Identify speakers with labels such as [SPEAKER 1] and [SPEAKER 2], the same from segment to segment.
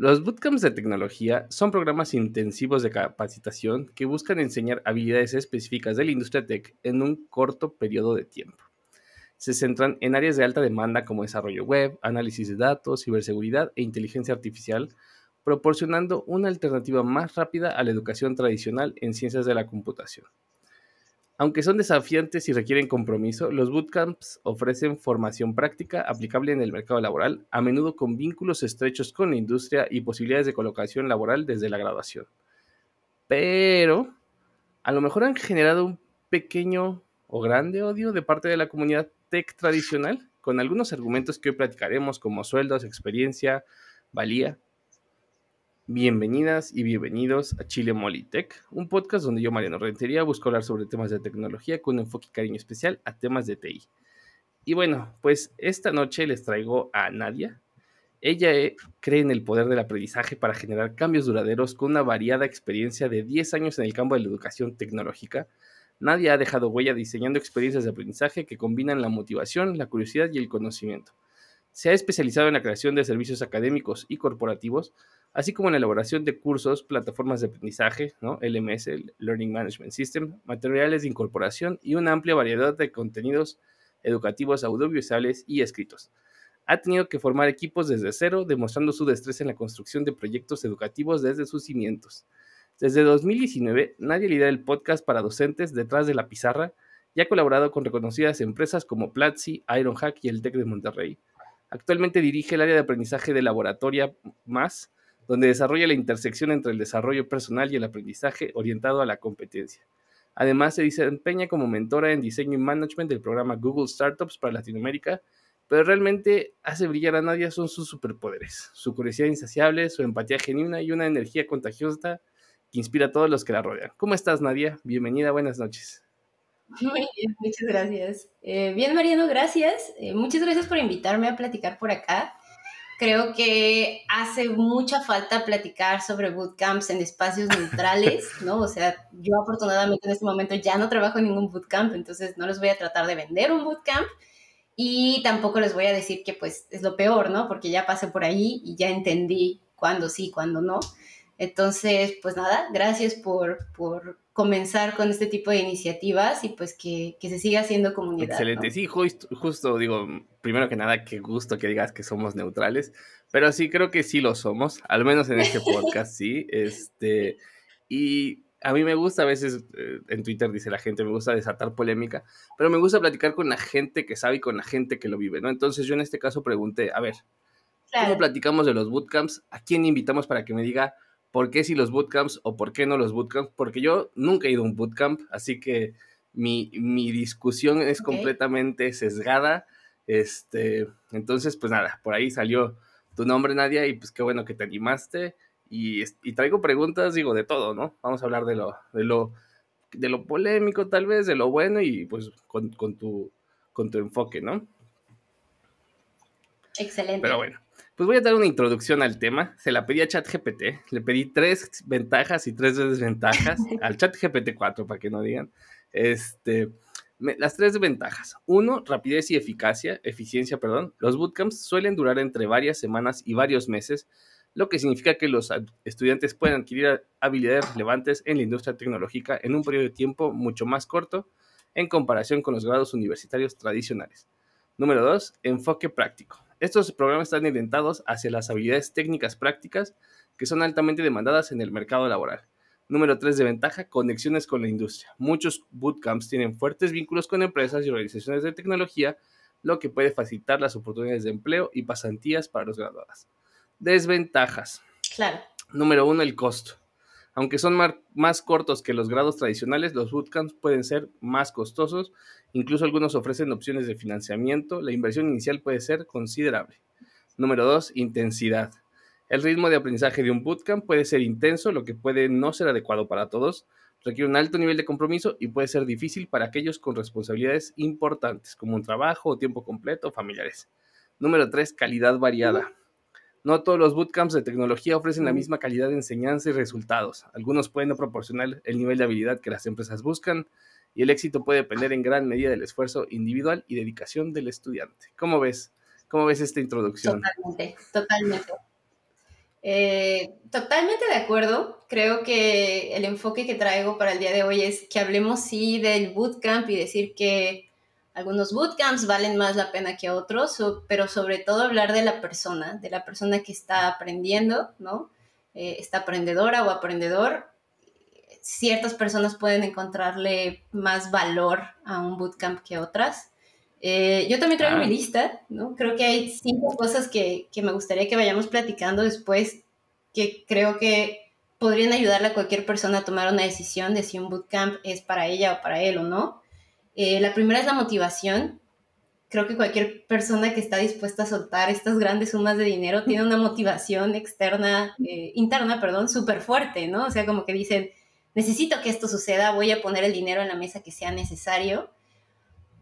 [SPEAKER 1] Los bootcamps de tecnología son programas intensivos de capacitación que buscan enseñar habilidades específicas de la industria tech en un corto periodo de tiempo. Se centran en áreas de alta demanda como desarrollo web, análisis de datos, ciberseguridad e inteligencia artificial, proporcionando una alternativa más rápida a la educación tradicional en ciencias de la computación. Aunque son desafiantes y requieren compromiso, los bootcamps ofrecen formación práctica aplicable en el mercado laboral, a menudo con vínculos estrechos con la industria y posibilidades de colocación laboral desde la graduación. Pero a lo mejor han generado un pequeño o grande odio de parte de la comunidad tech tradicional, con algunos argumentos que hoy platicaremos como sueldos, experiencia, valía. Bienvenidas y bienvenidos a Chile Molitech, un podcast donde yo, Mariano Rentería, busco hablar sobre temas de tecnología con un enfoque y cariño especial a temas de TI. Y bueno, pues esta noche les traigo a Nadia. Ella eh, cree en el poder del aprendizaje para generar cambios duraderos con una variada experiencia de 10 años en el campo de la educación tecnológica. Nadia ha dejado huella diseñando experiencias de aprendizaje que combinan la motivación, la curiosidad y el conocimiento. Se ha especializado en la creación de servicios académicos y corporativos, así como en la elaboración de cursos, plataformas de aprendizaje. LMS, Learning Management System, materiales de incorporación y una amplia variedad de contenidos educativos audiovisuales y escritos. Ha tenido que formar equipos desde cero, demostrando su destreza en la construcción de proyectos educativos desde sus cimientos. Desde 2019, nadie lidera el podcast para docentes detrás de la pizarra y ha colaborado con reconocidas empresas como Platzi, Ironhack y el TEC de Monterrey. Actualmente dirige el área de aprendizaje de Laboratoria Más, donde desarrolla la intersección entre el desarrollo personal y el aprendizaje orientado a la competencia. Además, se desempeña como mentora en diseño y management del programa Google Startups para Latinoamérica, pero realmente hace brillar a nadie son sus superpoderes, su curiosidad insaciable, su empatía genuina y una energía contagiosa que inspira a todos los que la rodean. ¿Cómo estás, Nadia? Bienvenida, buenas noches.
[SPEAKER 2] Muy bien, muchas gracias. Eh, bien, Mariano, gracias. Eh, muchas gracias por invitarme a platicar por acá. Creo que hace mucha falta platicar sobre bootcamps en espacios neutrales, ¿no? O sea, yo afortunadamente en este momento ya no trabajo en ningún bootcamp, entonces no les voy a tratar de vender un bootcamp y tampoco les voy a decir que pues es lo peor, ¿no? Porque ya pasé por ahí y ya entendí cuándo sí, cuándo no. Entonces, pues nada, gracias por, por comenzar con este tipo de iniciativas y pues que, se siga haciendo comunidad.
[SPEAKER 1] Excelente, sí, justo, digo, primero que nada, qué gusto que digas que somos neutrales, pero sí creo que sí lo somos, al menos en este podcast, sí, este, y a mí me gusta a veces, eh, en Twitter dice la gente, me gusta desatar polémica, pero me gusta platicar con la gente que sabe y con la gente que lo vive, ¿no? Entonces yo en este caso pregunté, a ver, ¿cómo platicamos de los bootcamps? ¿A quién invitamos para que me diga por qué si los bootcamps o por qué no los bootcamps, porque yo nunca he ido a un bootcamp, así que mi, discusión es completamente sesgada. Este, entonces, pues nada, por ahí salió tu nombre, Nadia, y pues qué bueno que te animaste. Y, traigo preguntas, digo, de todo, ¿no? Vamos a hablar de lo, de lo, de lo polémico, tal vez, de lo bueno, y pues con, con tu, con tu enfoque, ¿no?
[SPEAKER 2] Excelente.
[SPEAKER 1] Pero bueno, pues voy a dar una introducción al tema. Se la pedí a ChatGPT. Le pedí tres ventajas y tres desventajas al ChatGPT 4, para que no digan. Este, las tres ventajas. Uno, rapidez y eficacia, eficiencia, perdón. Los bootcamps suelen durar entre varias semanas y varios meses, lo que significa que los estudiantes pueden adquirir habilidades relevantes en la industria tecnológica en un periodo de tiempo mucho más corto en comparación con los grados universitarios tradicionales. Número dos, enfoque práctico. Estos programas están orientados hacia las habilidades técnicas prácticas que son altamente demandadas en el mercado laboral. Número 3 de ventaja, conexiones con la industria. Muchos bootcamps tienen fuertes vínculos con empresas y organizaciones de tecnología, lo que puede facilitar las oportunidades de empleo y pasantías para los graduados. Desventajas.
[SPEAKER 2] Claro.
[SPEAKER 1] Número 1, el costo. Aunque son más cortos que los grados tradicionales, los bootcamps pueden ser más costosos. Incluso algunos ofrecen opciones de financiamiento. La inversión inicial puede ser considerable. Número 2. Intensidad. El ritmo de aprendizaje de un bootcamp puede ser intenso, lo que puede no ser adecuado para todos. Requiere un alto nivel de compromiso y puede ser difícil para aquellos con responsabilidades importantes, como un trabajo o tiempo completo o familiares. Número 3. Calidad variada. No todos los bootcamps de tecnología ofrecen la misma calidad de enseñanza y resultados. Algunos pueden no proporcionar el nivel de habilidad que las empresas buscan y el éxito puede depender en gran medida del esfuerzo individual y dedicación del estudiante. ¿Cómo ves? ¿Cómo ves esta introducción?
[SPEAKER 2] Totalmente, totalmente. Eh, totalmente de acuerdo. Creo que el enfoque que traigo para el día de hoy es que hablemos sí del bootcamp y decir que algunos bootcamps valen más la pena que otros, pero sobre todo hablar de la persona, de la persona que está aprendiendo, ¿no? Eh, está aprendedora o aprendedor. Ciertas personas pueden encontrarle más valor a un bootcamp que otras. Eh, yo también traigo mi ah. lista, ¿no? Creo que hay cinco cosas que, que, me gustaría que vayamos platicando después que creo que podrían ayudarle a cualquier persona a tomar una decisión de si un bootcamp es para ella o para él o no. Eh, la primera es la motivación. Creo que cualquier persona que está dispuesta a soltar estas grandes sumas de dinero tiene una motivación externa, eh, interna, perdón, súper fuerte, ¿no? O sea, como que dicen, necesito que esto suceda, voy a poner el dinero en la mesa que sea necesario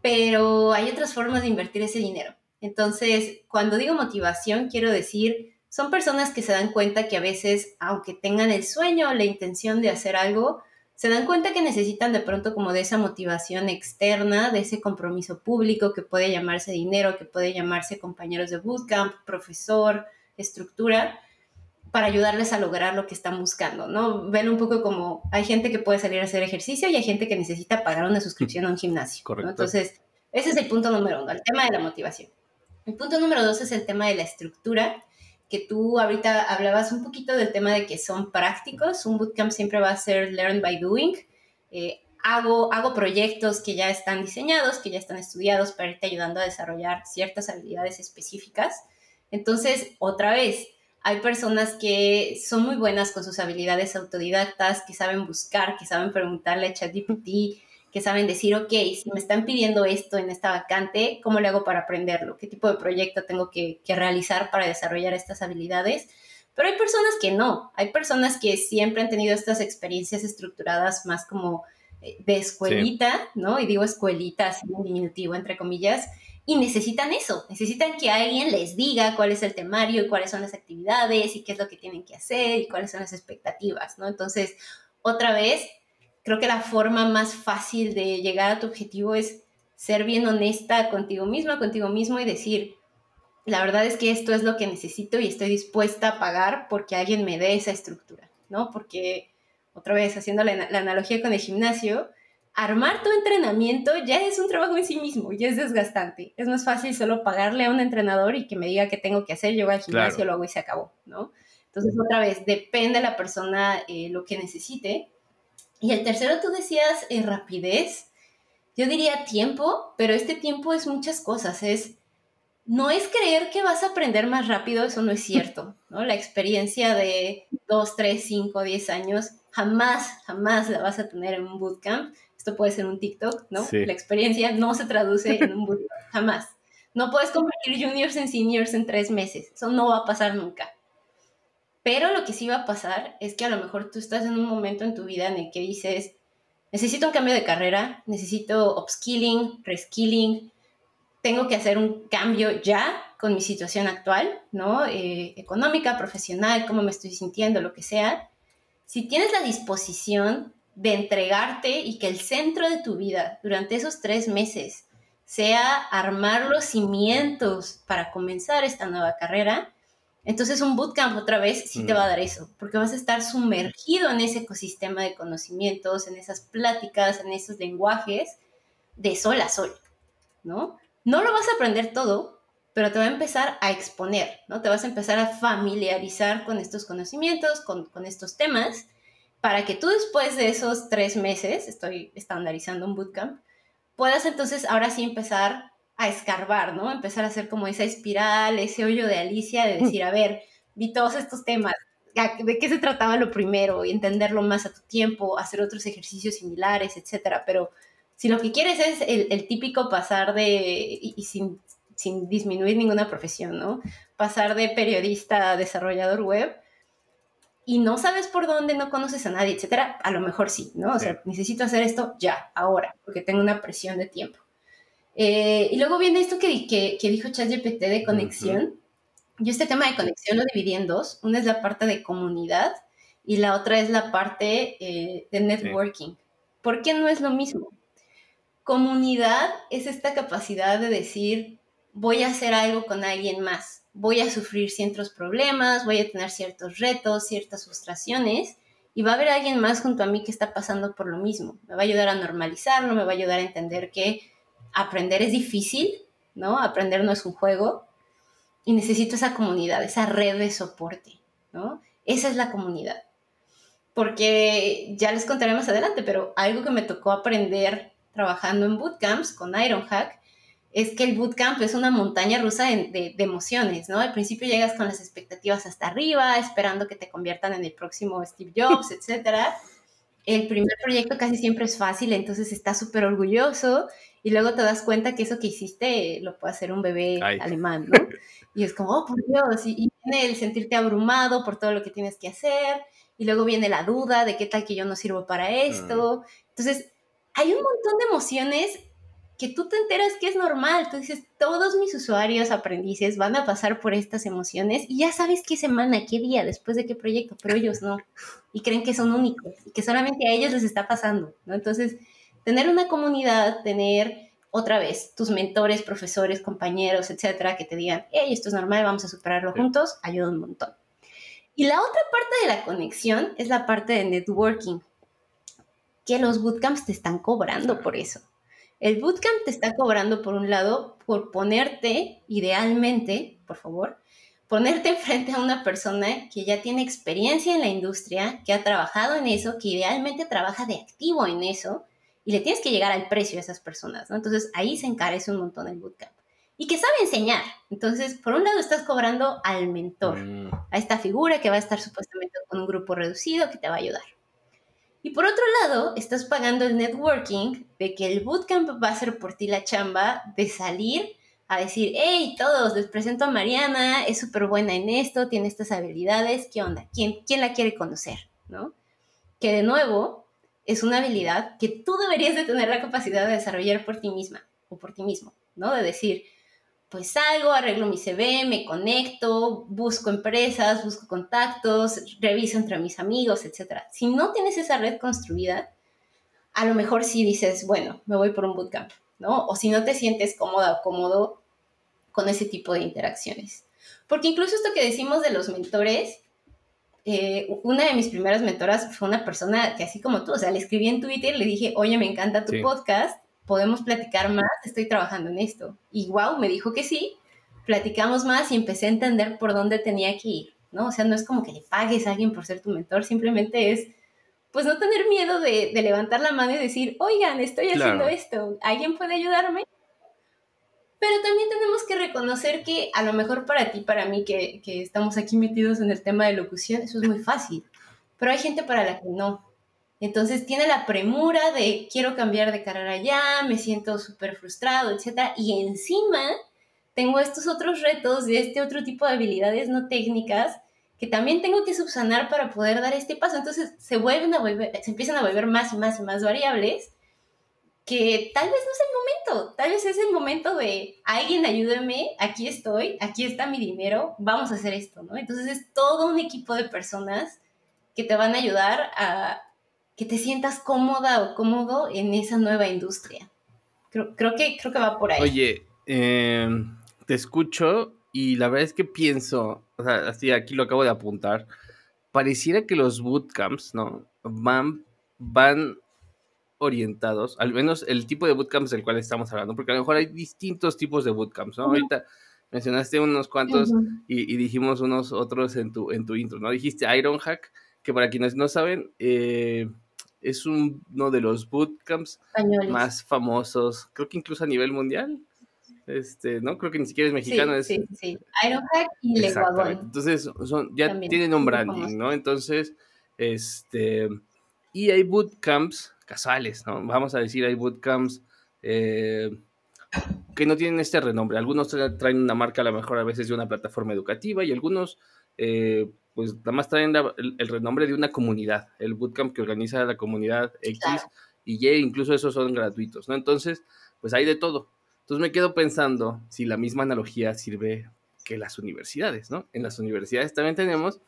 [SPEAKER 2] pero hay otras formas de invertir ese dinero. Entonces, cuando digo motivación, quiero decir, son personas que se dan cuenta que a veces, aunque tengan el sueño o la intención de hacer algo, se dan cuenta que necesitan de pronto como de esa motivación externa, de ese compromiso público que puede llamarse dinero, que puede llamarse compañeros de bootcamp, profesor, estructura, para ayudarles a lograr lo que están buscando, ¿no? Ven un poco como hay gente que puede salir a hacer ejercicio y hay gente que necesita pagar una suscripción a un gimnasio. Correcto. Entonces, ese es el punto número uno, el tema de la motivación. El punto número dos es el tema de la estructura, que tú ahorita hablabas un poquito del tema de que son prácticos. Un bootcamp siempre va a ser learn by doing. Eh, hago, hago proyectos que ya están diseñados, que ya están estudiados para irte ayudando a desarrollar ciertas habilidades específicas. Entonces, otra vez, hay personas que son muy buenas con sus habilidades autodidactas, que saben buscar, que saben preguntarle a ChatGPT, que saben decir, ok, si me están pidiendo esto en esta vacante, ¿cómo le hago para aprenderlo? ¿Qué tipo de proyecto tengo que, realizar para desarrollar estas habilidades? Pero hay personas que no, hay personas que siempre han tenido estas experiencias estructuradas más como eh, de escuelita, ¿no? Y digo escuelita, así en diminutivo, entre comillas, y necesitan eso, necesitan que alguien les diga cuál es el temario y cuáles son las actividades y qué es lo que tienen que hacer y cuáles son las expectativas, ¿no? Entonces, otra vez, creo que la forma más fácil de llegar a tu objetivo es ser bien honesta contigo misma, contigo mismo y decir, la verdad es que esto es lo que necesito y estoy dispuesta a pagar porque alguien me dé esa estructura, ¿no? Porque, otra vez, haciendo la, la analogía con el gimnasio, armar tu entrenamiento ya es un trabajo en sí mismo, ya es desgastante. Es más fácil solo pagarle a un entrenador y que me diga qué tengo que hacer, yo voy al gimnasio, lo hago y se acabó, ¿no? Entonces, otra vez, depende de la persona eh, lo que necesite. Y el tercero, tú decías eh, rapidez. Yo diría tiempo, pero este tiempo es muchas cosas. Es, no es creer que vas a aprender más rápido, eso no es cierto, ¿no? La experiencia de 2, 3, 5, 10 años jamás, jamás la vas a tener en un bootcamp esto puede ser un TikTok, ¿no? La experiencia no se traduce en un bootcamp, jamás. No puedes convertir juniors en seniors en tres meses, eso no va a pasar nunca. Pero lo que sí va a pasar es que a lo mejor tú estás en un momento en tu vida en el que dices, necesito un cambio de carrera, necesito upskilling, reskilling, tengo que hacer un cambio ya con mi situación actual, ¿no? Eh, económica, profesional, cómo me estoy sintiendo, lo que sea. Si tienes la disposición de entregarte y que el centro de tu vida durante esos tres meses sea armar los cimientos para comenzar esta nueva carrera, entonces un bootcamp otra vez sí te va a mm. dar eso, porque vas a estar sumergido en ese ecosistema de conocimientos, en esas pláticas, en esos lenguajes de sol a sol, ¿no? No lo vas a aprender todo, pero te va a empezar a exponer, ¿no? Te vas a empezar a familiarizar con estos conocimientos, con, con estos temas, para que tú después de esos tres meses, estoy estandarizando un bootcamp, puedas entonces ahora sí empezar a escarbar, ¿no? Empezar a hacer como esa espiral, ese hoyo de Alicia, de decir, a ver, vi todos estos temas, de qué se trataba lo primero y entenderlo más a tu tiempo, hacer otros ejercicios similares, etcétera. Pero si lo que quieres es el, típico pasar de, y, sin, sin disminuir ninguna profesión, ¿no? Pasar de periodista a desarrollador web, y no sabes por dónde, no conoces a nadie, etcétera, a lo mejor sí, ¿no? O sea, necesito hacer esto ya, ahora, porque tengo una presión de tiempo. Eh, y luego viene esto que, que, que dijo ChatGPT de conexión. Yo este tema de conexión lo dividí en dos. Una es la parte de comunidad y la otra es la parte eh, de networking. ¿Por qué no es lo mismo? Comunidad es esta capacidad de decir, voy a hacer algo con alguien más voy a sufrir ciertos problemas, voy a tener ciertos retos, ciertas frustraciones, y va a haber alguien más junto a mí que está pasando por lo mismo. Me va a ayudar a normalizarlo, me va a ayudar a entender que aprender es difícil, ¿no? Aprender no es un juego, y necesito esa comunidad, esa red de soporte, ¿no? Esa es la comunidad. Porque ya les contaré más adelante, pero algo que me tocó aprender trabajando en bootcamps con Ironhack es que el bootcamp es una montaña rusa de, emociones, ¿no? Al principio llegas con las expectativas hasta arriba, esperando que te conviertan en el próximo Steve Jobs, etc. El primer proyecto casi siempre es fácil, entonces estás súper orgulloso y luego te das cuenta que eso que hiciste lo puede hacer un bebé alemán, ¿no? Y es como, oh, por Dios, y, y viene el sentirte abrumado por todo lo que tienes que hacer, y luego viene la duda de qué tal que yo no sirvo para esto. Entonces, hay un montón de emociones que tú te enteras que es normal. Tú dices, todos mis usuarios, aprendices van a pasar por estas emociones y ya sabes qué semana, qué día, después de qué proyecto, pero ellos no. Y creen que son únicos y que solamente a ellos les está pasando, ¿no? Entonces, tener una comunidad, tener otra vez tus mentores, profesores, compañeros, etcétera, que te digan, hey, esto es normal, vamos a superarlo juntos, ayuda un montón. Y la otra parte de la conexión es la parte de networking, que los bootcamps te están cobrando por eso. El bootcamp te está cobrando, por un lado, por ponerte, idealmente, por favor, ponerte enfrente a una persona que ya tiene experiencia en la industria, que ha trabajado en eso, que idealmente trabaja de activo en eso, y le tienes que llegar al precio a esas personas, ¿no? Entonces ahí se encarece un montón el bootcamp. Y que sabe enseñar. Entonces, por un lado estás cobrando al mentor, mm. a esta figura que va a estar supuestamente con un grupo reducido que te va a ayudar. Y por otro lado, estás pagando el networking de que el bootcamp va a ser por ti la chamba de salir a decir, hey, todos, les presento a Mariana, es súper buena en esto, tiene estas habilidades, ¿qué onda? ¿Quién, ¿Quién la quiere conocer? ¿No? Que de nuevo es una habilidad que tú deberías de tener la capacidad de desarrollar por ti misma o por ti mismo, ¿no? De decir, pues salgo, arreglo mi CV, me conecto, busco empresas, busco contactos, reviso entre mis amigos, etc. Si no tienes esa red construida, a lo mejor sí dices, bueno, me voy por un bootcamp, ¿no? O si no te sientes cómoda o cómodo con ese tipo de interacciones. Porque incluso esto que decimos de los mentores, eh, una de mis primeras mentoras fue una persona que así como tú, o sea, le escribí en Twitter, le dije, oye, me encanta tu podcast, podemos platicar más, estoy trabajando en esto. Y wow, me dijo que sí, platicamos más y empecé a entender por dónde tenía que ir, ¿no? O sea, no es como que le pagues a alguien por ser tu mentor, simplemente es, pues no tener miedo de, levantar la mano y decir, oigan, estoy haciendo esto, ¿alguien puede ayudarme? Pero también tenemos que reconocer que a lo mejor para ti, para mí, que, que estamos aquí metidos en el tema de locución, eso es muy fácil. Pero hay gente para la que no. Entonces tiene la premura de quiero cambiar de carrera ya, me siento súper frustrado, etc. Y encima tengo estos otros retos de este otro tipo de habilidades no técnicas que también tengo que subsanar para poder dar este paso. Entonces se vuelven a volver, se empiezan a volver más y más y más variables que tal vez no es el momento, tal vez es el momento de alguien ayúdeme, aquí estoy, aquí está mi dinero, vamos a hacer esto, ¿no? Entonces es todo un equipo de personas que te van a ayudar a, que te sientas cómoda o cómodo en esa nueva industria. Creo, que, creo que va por ahí.
[SPEAKER 1] Oye, em, te escucho y la verdad es que pienso, o sea, así aquí lo acabo de apuntar, pareciera que los bootcamps, ¿no? Van, van orientados, al menos el tipo de bootcamps del cual estamos hablando, porque a lo mejor hay distintos tipos de bootcamps, ¿no? Ahorita mencionaste unos cuantos y, dijimos unos otros en tu, en tu intro, ¿no? Dijiste Ironhack, que para quienes no saben, eh, es uno de los bootcamps más famosos, creo que incluso a nivel mundial. Este, ¿no? Creo que ni siquiera es mexicano.
[SPEAKER 2] Sí,
[SPEAKER 1] es,
[SPEAKER 2] sí, sí. Ironhack y Leguadón.
[SPEAKER 1] Entonces, son, ya tienen un branding, ¿no? Entonces, este, y hay bootcamps casuales, ¿no? Vamos a decir, hay bootcamps eh, que no tienen este renombre. Algunos traen una marca a lo mejor a veces de una plataforma educativa y algunos eh, pues nada más traen el, renombre de una comunidad, el bootcamp que organiza la comunidad X y Y, incluso esos son gratuitos, ¿no? Entonces, pues hay de todo. Entonces me quedo pensando si la misma analogía sirve que las universidades, ¿no? En las universidades también tenemos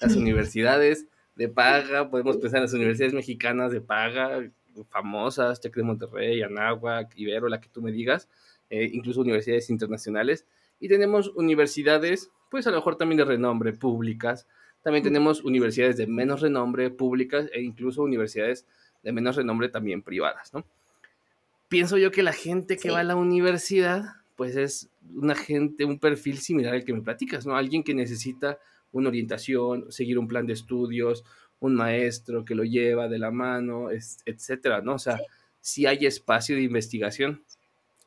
[SPEAKER 1] las universidades de paga, podemos pensar en las universidades mexicanas de paga, famosas, Tec de Monterrey, Anáhuac, Ibero, la que tú me digas, eh, incluso universidades internacionales, y tenemos universidades pues a lo mejor también de renombre, públicas. También tenemos universidades de menos renombre, públicas, e incluso universidades de menos renombre también privadas, ¿no? Pienso yo que la gente que va a la universidad, pues es una gente, un perfil similar al que me platicas, ¿no? Alguien que necesita una orientación, seguir un plan de estudios, un maestro que lo lleva de la mano, etcétera, ¿no? O sea, si hay espacio de investigación.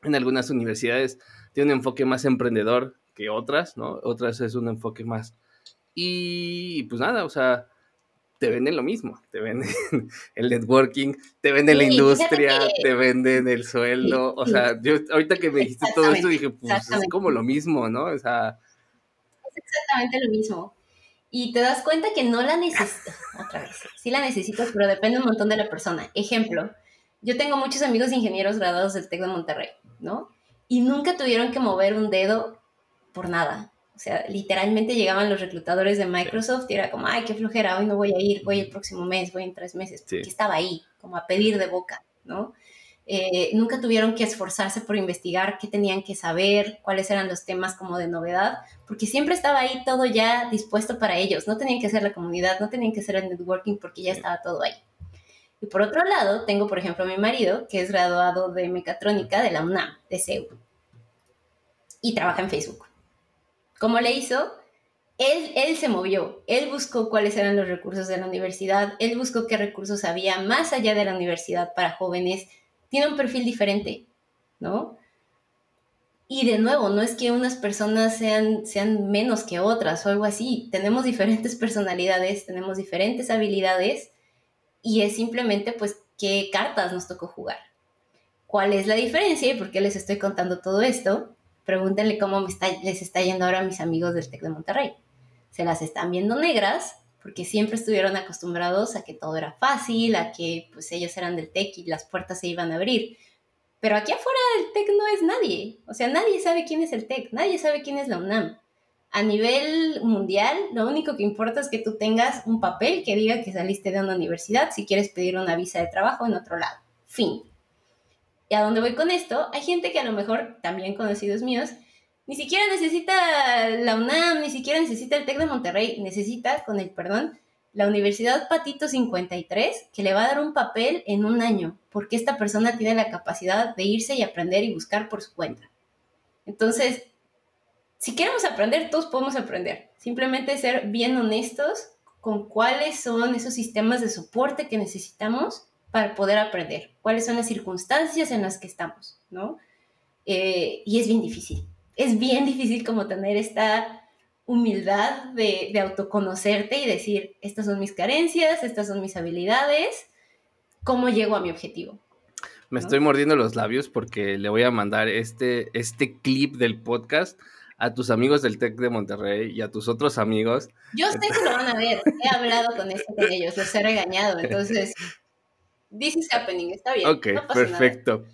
[SPEAKER 1] En algunas universidades tiene un enfoque más emprendedor que otras, ¿no? Otras es un enfoque más. Y pues nada, o sea, te venden lo mismo, te venden el networking, te venden la industria, te venden el sueldo, o sea, yo ahorita que me dijiste todo esto dije, pues es como lo mismo, ¿no? O sea...
[SPEAKER 2] Es exactamente lo mismo. Y te das cuenta que no la necesitas, otra vez, sí la necesitas, pero depende un montón de la persona. Ejemplo, yo tengo muchos amigos ingenieros graduados del TEC de Monterrey, ¿no? Y nunca tuvieron que mover un dedo por nada. O sea, literalmente llegaban los reclutadores de Microsoft y era como, ay, qué flojera, hoy no voy a ir, voy el próximo mes, voy en tres meses, porque estaba ahí, como a pedir de boca, ¿no? Eh, nunca tuvieron que esforzarse por investigar qué tenían que saber, cuáles eran los temas como de novedad, porque siempre estaba ahí todo ya dispuesto para ellos. No tenían que hacer la comunidad, no tenían que hacer el networking porque ya estaba todo ahí. Y por otro lado, tengo, por ejemplo, a mi marido, que es graduado de mecatrónica de la UNAM, de CEU, y trabaja en Facebook. ¿Cómo le hizo? Él, él se movió, él buscó cuáles eran los recursos de la universidad, él buscó qué recursos había más allá de la universidad para jóvenes, tiene un perfil diferente, ¿no? Y de nuevo, no es que unas personas sean, sean menos que otras o algo así, tenemos diferentes personalidades, tenemos diferentes habilidades y es simplemente pues qué cartas nos tocó jugar. ¿Cuál es la diferencia y por qué les estoy contando todo esto? Pregúntenle cómo les está yendo ahora a mis amigos del TEC de Monterrey. Se las están viendo negras porque siempre estuvieron acostumbrados a que todo era fácil, a que pues ellos eran del TEC y las puertas se iban a abrir. Pero aquí afuera del TEC no es nadie. O sea, nadie sabe quién es el TEC, nadie sabe quién es la UNAM a nivel mundial, lo único que importa es que tú tengas un papel que diga que saliste de una universidad si quieres pedir una visa de trabajo en otro lado. Fin. ¿Y a dónde voy con esto? Hay gente que a lo mejor, también conocidos míos, ni siquiera necesita la UNAM, ni siquiera necesita el TEC de Monterrey, necesita, con el perdón, la Universidad Patito 53, que le va a dar un papel en un año, porque esta persona tiene la capacidad de irse y aprender y buscar por su cuenta. Entonces, si queremos aprender, todos podemos aprender. Simplemente ser bien honestos con cuáles son esos sistemas de soporte que necesitamos para poder aprender, cuáles son las circunstancias en las que estamos, ¿no? Eh, y es bien difícil. Es bien difícil como tener esta humildad de, de autoconocerte y decir, estas son mis carencias, estas son mis habilidades, ¿cómo llego a mi objetivo?
[SPEAKER 1] Me estoy mordiendo los labios porque le voy a mandar este, este clip del podcast a tus amigos del TEC de Monterrey y a tus otros amigos.
[SPEAKER 2] Yo sé que lo van a ver, he hablado con, esto, con ellos, los he regañado, entonces, this is happening, está bien.
[SPEAKER 1] Ok, perfecto.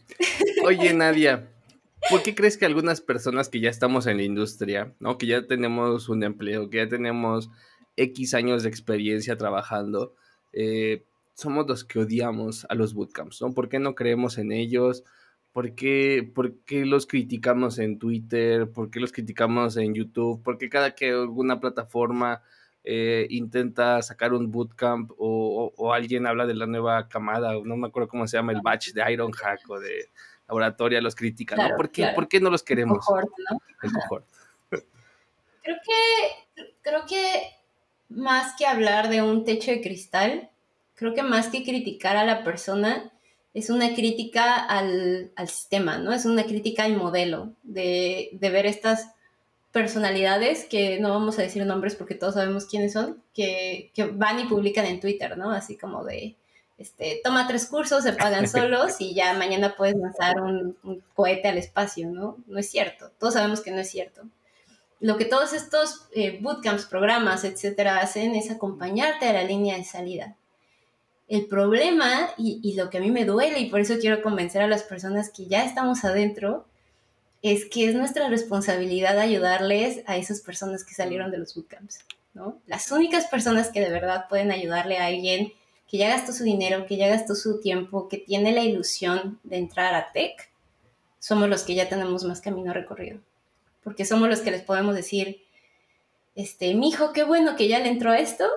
[SPEAKER 1] Oye, Nadia, ¿por qué crees que algunas personas que ya estamos en la industria, ¿no? que ya tenemos un empleo, que ya tenemos X años de experiencia trabajando, eh, somos los que odiamos a los bootcamps, ¿no? ¿Por qué no creemos en ellos? ¿Por qué, los criticamos en Twitter? ¿Por qué los criticamos en YouTube? ¿Por qué cada que alguna plataforma eh, intenta sacar un bootcamp o, alguien habla de la nueva camada, no me acuerdo cómo se llama, el batch de Ironhack o de laboratoria, los critican, ¿no? ¿Por qué, ¿Por qué no los queremos? El cohort,
[SPEAKER 2] Creo que, creo que más que hablar de un techo de cristal, creo que más que criticar a la persona, es una crítica al, sistema, ¿no? Es una crítica al modelo de, ver estas personalidades que no vamos a decir nombres porque todos sabemos quiénes son, que, van y publican en Twitter, ¿no? Así como de, este, toma tres cursos, se pagan solos y ya mañana puedes lanzar un, cohete al espacio, ¿no? No es cierto, todos sabemos que no es cierto. Lo que todos estos eh, bootcamps, programas, etcétera, hacen es acompañarte a la línea de salida. El problema y, lo que a mí me duele y por eso quiero convencer a las personas que ya estamos adentro es que es nuestra responsabilidad ayudarles a esas personas que salieron de los bootcamps, ¿no? Las únicas personas que de verdad pueden ayudarle a alguien que ya gastó su dinero, que ya gastó su tiempo, que tiene la ilusión de entrar a tech, somos los que ya tenemos más camino recorrido. Porque somos los que les podemos decir, este, mi hijo, qué bueno que ya le entró esto,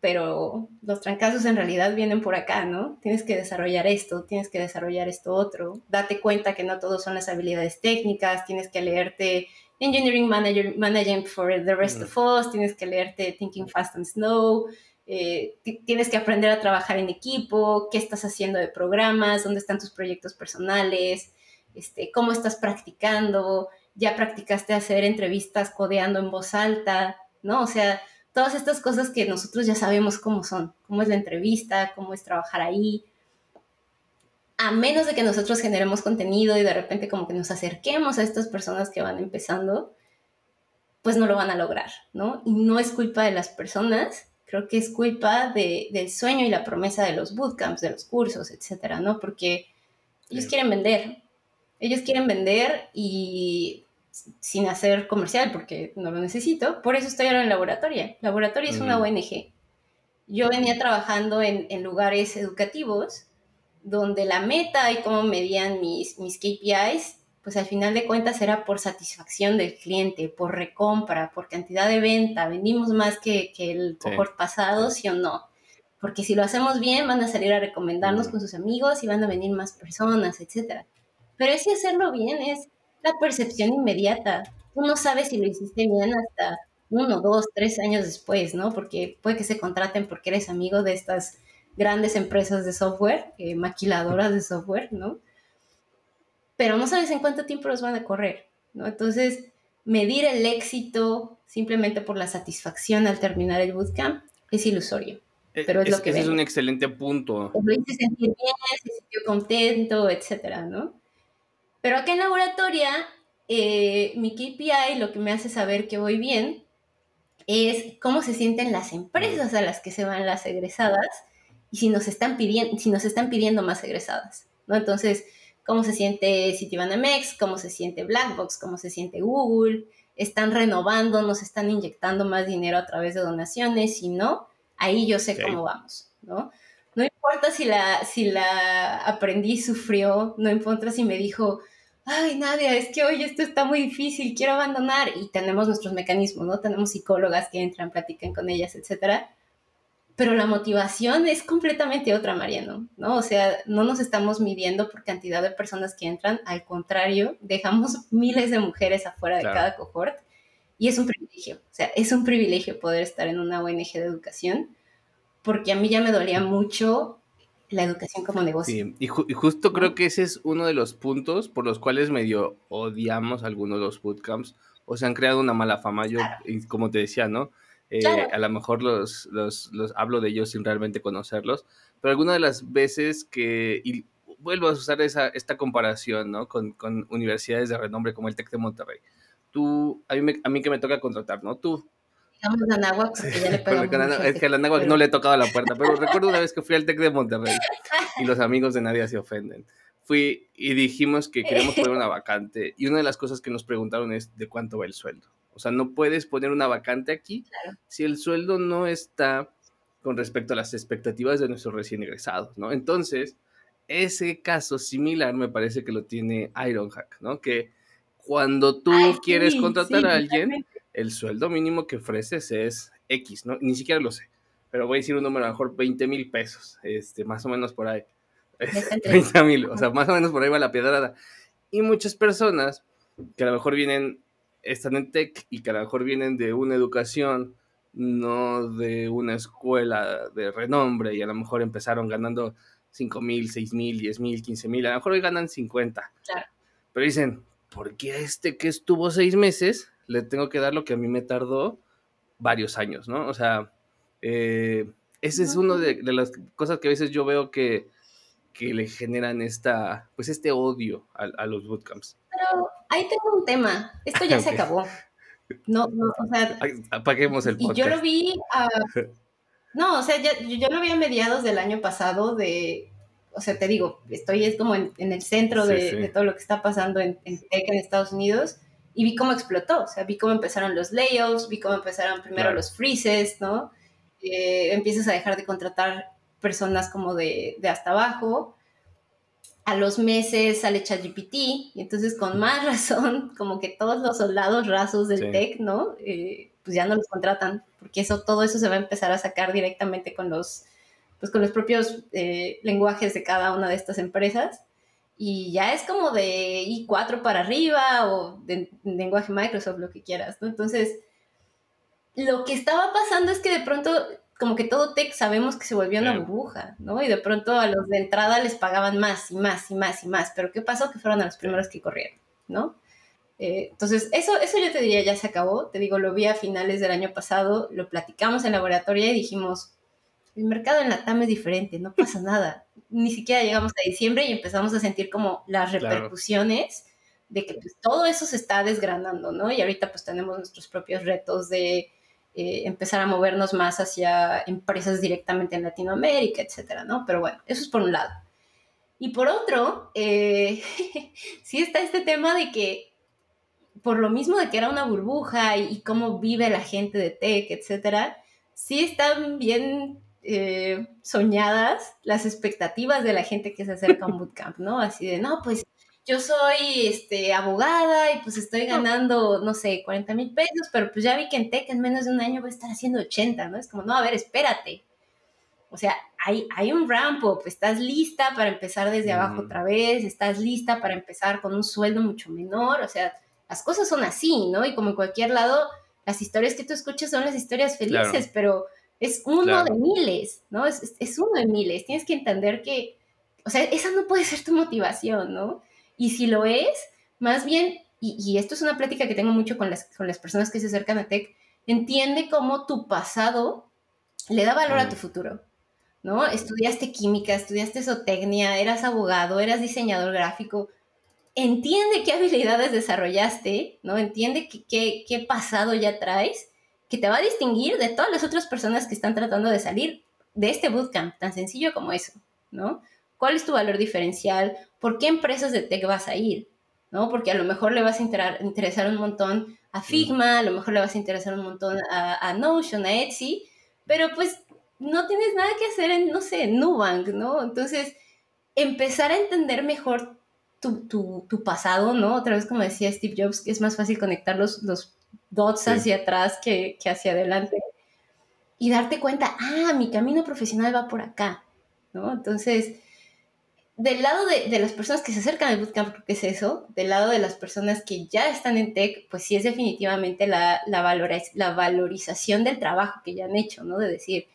[SPEAKER 2] pero los trancazos en realidad vienen por acá, ¿no? Tienes que desarrollar esto, tienes que desarrollar esto otro, date cuenta que no todos son las habilidades técnicas, tienes que leerte Engineering Manager, Managing for the Rest of Us, tienes que leerte Thinking Fast and Slow, eh, tienes que aprender a trabajar en equipo, qué estás haciendo de programas, dónde están tus proyectos personales, este, cómo estás practicando, ya practicaste hacer entrevistas codeando en voz alta, ¿no? O sea, todas estas cosas que nosotros ya sabemos cómo son, cómo es la entrevista, cómo es trabajar ahí. A menos de que nosotros generemos contenido y de repente como que nos acerquemos a estas personas que van empezando, pues no lo van a lograr, ¿no? Y no es culpa de las personas, creo que es culpa del sueño y la promesa de los bootcamps, de los cursos, etcétera, ¿no? Porque ellos quieren vender, ellos quieren vender y sin hacer comercial porque no lo necesito. Por eso estoy ahora en laboratorio. Laboratorio es una ONG. Yo venía trabajando en, lugares educativos donde la meta y cómo medían mis, mis KPIs, pues al final de cuentas era por satisfacción del cliente, por recompra, por cantidad de venta. Vendimos más que, el cohort pasado, sí o no. Porque si lo hacemos bien, van a salir a recomendarnos con sus amigos y van a venir más personas, etc. Pero ese hacerlo bien es la percepción inmediata. Tú no sabes si lo hiciste bien hasta uno, dos, tres años después, ¿no? Porque puede que se contraten porque eres amigo de estas grandes empresas de software, eh, maquiladoras de software, ¿no? Pero no sabes en cuánto tiempo los van a correr, ¿no? Entonces, medir el éxito simplemente por la satisfacción al terminar el bootcamp es ilusorio.
[SPEAKER 1] Eh, pero es, lo que ese es un excelente punto.
[SPEAKER 2] Lo hice sentir bien, se sintió contento, etcétera, ¿no? Pero acá en laboratoria, eh, mi KPI, lo que me hace saber que voy bien, es cómo se sienten las empresas a las que se van las egresadas y si nos están pidiendo, si nos están pidiendo más egresadas, ¿no? Entonces, cómo se siente Citibanamex, cómo se siente Blackbox, cómo se siente Google, están renovando, nos están inyectando más dinero a través de donaciones, si no, ahí yo sé cómo vamos, ¿no? No importa si la, si la aprendiz sufrió, no importa si me dijo, ay, Nadia, es que hoy esto está muy difícil, quiero abandonar. Y tenemos nuestros mecanismos, ¿no? Tenemos psicólogas que entran, platican con ellas, etcétera. Pero la motivación es completamente otra, Mariano, ¿no? O sea, no nos estamos midiendo por cantidad de personas que entran, al contrario, dejamos miles de mujeres afuera de cada cohort y es un privilegio, o sea, es un privilegio poder estar en una ONG de educación porque a mí ya me dolía mucho la educación como negocio.
[SPEAKER 1] Sí, y, justo creo que ese es uno de los puntos por los cuales medio odiamos algunos de los bootcamps o se han creado una mala fama. Yo, como te decía, ¿no? Eh, a lo mejor los, los, los, hablo de ellos sin realmente conocerlos, pero algunas de las veces que, y vuelvo a usar esa, esta comparación, ¿no? Con, con universidades de renombre como el TEC de Monterrey. Tú, a mí, a mí que me toca contratar, ¿no? Tú
[SPEAKER 2] digamos Anáhuac porque ya le pegamos
[SPEAKER 1] Es que a Anáhuac no le he tocado la puerta, pero recuerdo una vez que fui al TEC de Monterrey y los amigos de Nadia se ofenden. Fui y dijimos que queremos poner una vacante y una de las cosas que nos preguntaron es de cuánto va el sueldo. O sea, no puedes poner una vacante aquí si el sueldo no está con respecto a las expectativas de nuestros recién egresados, ¿no? Entonces, ese caso similar me parece que lo tiene Ironhack, ¿no? Que cuando tú quieres contratar a alguien, el sueldo mínimo que ofreces es X, ¿no? Ni siquiera lo sé, pero voy a decir un número, a lo mejor 20 mil pesos, este, más o menos por ahí. 30 mil, o sea, más o menos por ahí va la piedrada. Y muchas personas que a lo mejor vienen, están en tech y que a lo mejor vienen de una educación, no de una escuela de renombre y a lo mejor empezaron ganando 5 mil, 6 mil, 10 mil, 15 mil, a lo mejor hoy ganan 50. Claro. Pero dicen, ¿por qué este que estuvo seis meses le tengo que dar lo que a mí me tardó varios años, ¿no? O sea, eh, ese es uno de, las cosas que a veces yo veo que, que le generan esta, pues este odio a, los bootcamps.
[SPEAKER 2] Pero ahí tengo un tema, esto ya se acabó. No, no, o sea...
[SPEAKER 1] Apaguemos el podcast.
[SPEAKER 2] Y yo lo vi a... No, o sea, yo lo vi a mediados del año pasado de... O sea, te digo, estoy es como en, el centro de, todo lo que está pasando en, en Tech en Estados Unidos y vi cómo explotó, o sea, vi cómo empezaron los layoffs, vi cómo empezaron primero los freezes, ¿no? Eh, empiezas a dejar de contratar personas como de, de hasta abajo. a los meses sale ChatGPT, y entonces con más razón, como que todos los soldados rasos del tech, ¿no? Eh, pues ya no los contratan, porque eso, todo eso se va a empezar a sacar directamente con los, pues con los propios eh, lenguajes de cada una de estas empresas. Y ya es como de I4 para arriba o de, de lenguaje Microsoft, lo que quieras, ¿no? Entonces, lo que estaba pasando es que de pronto como que todo tech sabemos que se volvió una burbuja, ¿no? Y de pronto a los de entrada les pagaban más y más y más y más, pero ¿qué pasó? Que fueron a los primeros que corrieron, ¿no? Eh, entonces, eso, eso yo te diría ya se acabó, te digo, lo vi a finales del año pasado, lo platicamos en laboratorio y dijimos, el mercado en la TAM es diferente, no pasa nada. Ni siquiera llegamos a diciembre y empezamos a sentir como las repercusiones de que pues, todo eso se está desgranando, ¿no? Y ahorita pues tenemos nuestros propios retos de eh, empezar a movernos más hacia empresas directamente en Latinoamérica, etcétera, ¿no? Pero bueno, eso es por un lado. Y por otro, eh, sí está este tema de que, por lo mismo de que era una burbuja y, cómo vive la gente de tech, etcétera, sí están bien eh, soñadas las expectativas de la gente que se acerca a un bootcamp, ¿no? Así de, no, pues yo soy este, abogada y pues estoy ganando, no sé, 40 mil pesos, pero pues ya vi que en Tech en menos de un año voy a estar haciendo 80, ¿no? Es como, no, a ver, espérate. O sea, hay, hay un ramp up, estás lista para empezar desde abajo otra vez, estás lista para empezar con un sueldo mucho menor, o sea, las cosas son así, ¿no? Y como en cualquier lado, las historias que tú escuchas son las historias felices, pero es uno de miles, ¿no? Es, es uno de miles. Tienes que entender que, o sea, esa no puede ser tu motivación, ¿no? Y si lo es, más bien, y, esto es una plática que tengo mucho con las, con las personas que se acercan a tech, entiende cómo tu pasado le da valor a tu futuro. ¿no? Estudiaste química, estudiaste zootecnia, eras abogado, eras diseñador gráfico. Entiende qué habilidades desarrollaste, ¿no? Entiende qué, qué pasado ya traes, que te va a distinguir de todas las otras personas que están tratando de salir de este bootcamp, tan sencillo como eso, ¿no? ¿Cuál es tu valor diferencial? ¿por qué empresas de tech vas a ir? ¿No? Porque a lo mejor le vas a interesar un montón a Figma, a lo mejor le vas a interesar un montón a, Notion, a Etsy, pero pues no tienes nada que hacer en, no sé, Nubank, ¿no? Entonces, empezar a entender mejor tu, pasado, ¿no? Otra vez, como decía Steve Jobs, es más fácil conectar los, los dots hacia atrás que, que hacia adelante. Y darte cuenta, ah, mi camino profesional va por acá, ¿no? Entonces, del lado de, las personas que se acercan al bootcamp, creo que es eso, del lado de las personas que ya están en tech, pues sí es definitivamente la, la, la valorización del trabajo que ya han hecho, ¿no? De decir,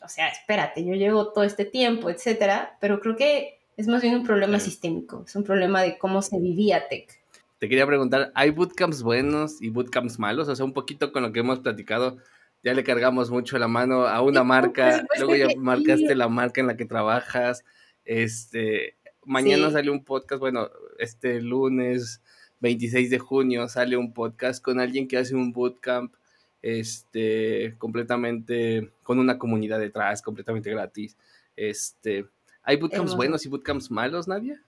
[SPEAKER 2] o sea, espérate, yo llevo todo este tiempo, etcétera, pero creo que es más bien un problema sistémico, es un problema de cómo se vivía tech.
[SPEAKER 1] Te quería preguntar, ¿hay bootcamps buenos y bootcamps malos? O sea, un poquito con lo que hemos platicado, ya le cargamos mucho la mano a una marca, luego ya marcaste la marca en la que trabajas, este, mañana sale un podcast, bueno, este lunes 26 de junio sale un podcast con alguien que hace un bootcamp este completamente con una comunidad detrás, completamente gratis. Este, ¿hay bootcamps buenos y bootcamps malos, Nadia?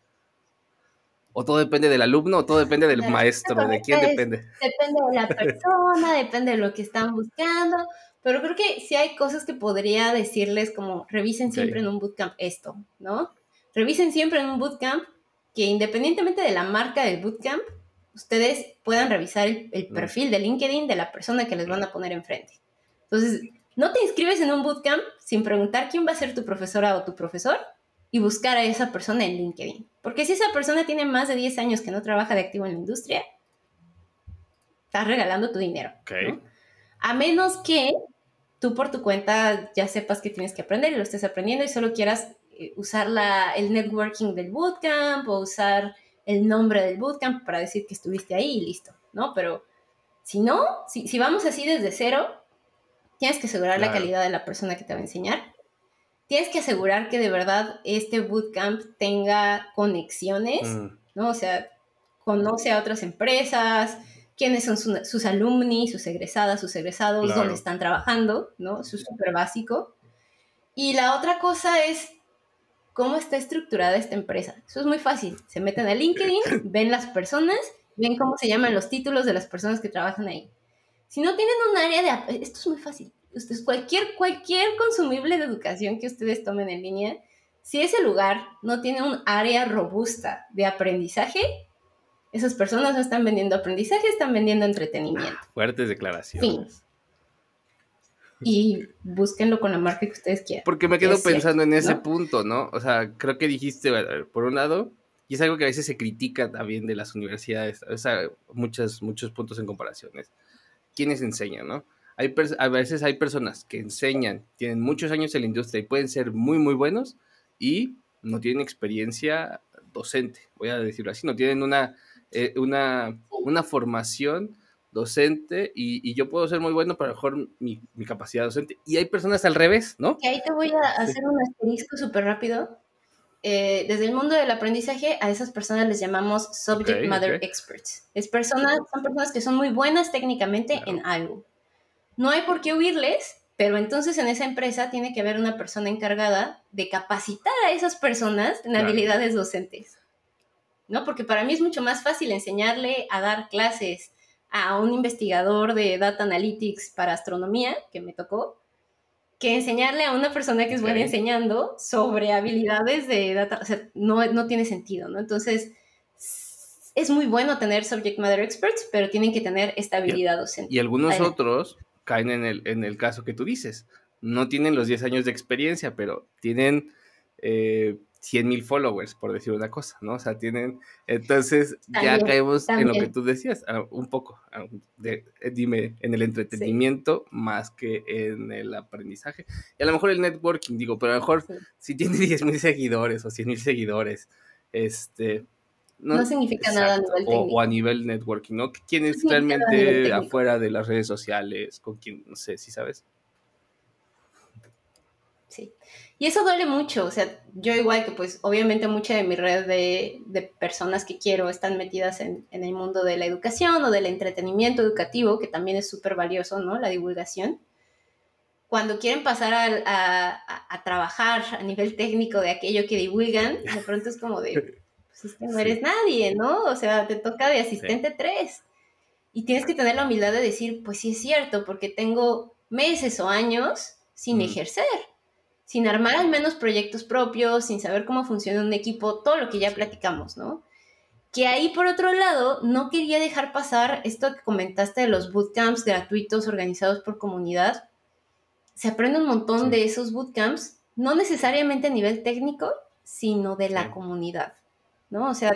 [SPEAKER 1] ¿O todo depende del alumno o todo depende del maestro? ¿De quién depende?
[SPEAKER 2] Depende de la persona, depende de lo que están buscando. Pero creo que sí hay cosas que podría decirles como revisen siempre en un bootcamp esto, ¿no? Revisen siempre en un bootcamp que independientemente de la marca del bootcamp, ustedes puedan revisar el, mm. perfil de LinkedIn de la persona que les van a poner enfrente. Entonces, no te inscribes en un bootcamp sin preguntar quién va a ser tu profesora o tu profesor y buscar a esa persona en LinkedIn. Porque si esa persona tiene más de 10 años que no trabaja de activo en la industria, estás regalando tu dinero. A menos que tú por tu cuenta ya sepas que tienes que aprender y lo estés aprendiendo y solo quieras eh, usar la, el networking del bootcamp o usar el nombre del bootcamp para decir que estuviste ahí y listo, ¿no? Pero si no, si, si vamos así desde cero, tienes que asegurar la calidad de la persona que te va a enseñar. Tienes que asegurar que de verdad este bootcamp tenga conexiones, mm. ¿no? O sea, conoce a otras empresas, quiénes son sus alumni, sus egresadas, sus egresados, dónde están trabajando, ¿no? Eso es súper básico. Y la otra cosa es cómo está estructurada esta empresa. Eso es muy fácil. Se meten a LinkedIn, ven las personas, ven cómo se llaman los títulos de las personas que trabajan ahí. Si no tienen un área de... Esto es muy fácil. Ustedes, cualquier, cualquier consumible de educación que ustedes tomen en línea, Si ese lugar no tiene un área robusta de aprendizaje, esas personas no están vendiendo aprendizaje, están vendiendo entretenimiento.
[SPEAKER 1] Ah, fuertes declaraciones.
[SPEAKER 2] Y búsquenlo con la marca que ustedes quieran.
[SPEAKER 1] Porque me quedo pensando en ese punto, ¿no? O sea, creo que dijiste, por un lado, y es algo que a veces se critica también de las universidades, o sea, muchos, muchos puntos en comparaciones. ¿Quiénes enseñan, no? Hay a veces hay personas que enseñan, tienen muchos años en la industria y pueden ser muy, muy buenos y no tienen experiencia docente, voy a decirlo así, no tienen una eh, una, una formación docente y, yo puedo ser muy bueno, pero mejor mi, capacidad docente. Y hay personas al revés, ¿no?
[SPEAKER 2] Y ahí te voy a hacer un asterisco súper rápido. Eh, desde el mundo del aprendizaje, a esas personas les llamamos subject matter experts. Es personas, son personas que son muy buenas técnicamente en algo. No hay por qué huirles, pero entonces en esa empresa tiene que haber una persona encargada de capacitar a esas personas en habilidades docentes. ¿no? Porque para mí es mucho más fácil enseñarle a dar clases a un investigador de Data Analytics para astronomía, que me tocó, que enseñarle a una persona que es buena enseñando sobre habilidades de data, o sea, no, no tiene sentido, ¿no? Entonces, es muy bueno tener subject matter experts, pero tienen que tener esta habilidad docente.
[SPEAKER 1] Y algunos otros caen en el, en el caso que tú dices. No tienen los 10 años de experiencia, pero tienen eh, 100 mil followers, por decir una cosa, ¿no? O sea, tienen, entonces ya caemos en lo que tú decías, ah, un poco, ah, de, eh, dime, en el entretenimiento más que en el aprendizaje. Y a lo mejor el networking, digo, pero a lo mejor si tiene 10 mil seguidores o 100 mil seguidores, este...
[SPEAKER 2] No, significa nada a nivel
[SPEAKER 1] técnico. O, a nivel networking, ¿no? ¿Quién es realmente afuera de las redes sociales? ¿Con quién? No sé, si sabes?
[SPEAKER 2] Sí. Y eso duele mucho, o sea, yo igual que pues obviamente mucha de mi red de, personas que quiero están metidas en, el mundo de la educación o del entretenimiento educativo, que también es súper valioso, ¿no? La divulgación. Cuando quieren pasar a, trabajar a nivel técnico de aquello que divulgan, de pronto es como de, pues es que no eres nadie, ¿no? O sea, te toca de asistente 3. Y tienes que tener la humildad de decir, pues sí es cierto, porque tengo meses o años sin ejercer sin armar al menos proyectos propios, sin saber cómo funciona un equipo, todo lo que ya platicamos, ¿no? Que ahí, por otro lado, no quería dejar pasar esto que comentaste de los bootcamps gratuitos organizados por comunidad. Se aprende un montón de esos bootcamps, no necesariamente a nivel técnico, sino de la comunidad, ¿no? O sea,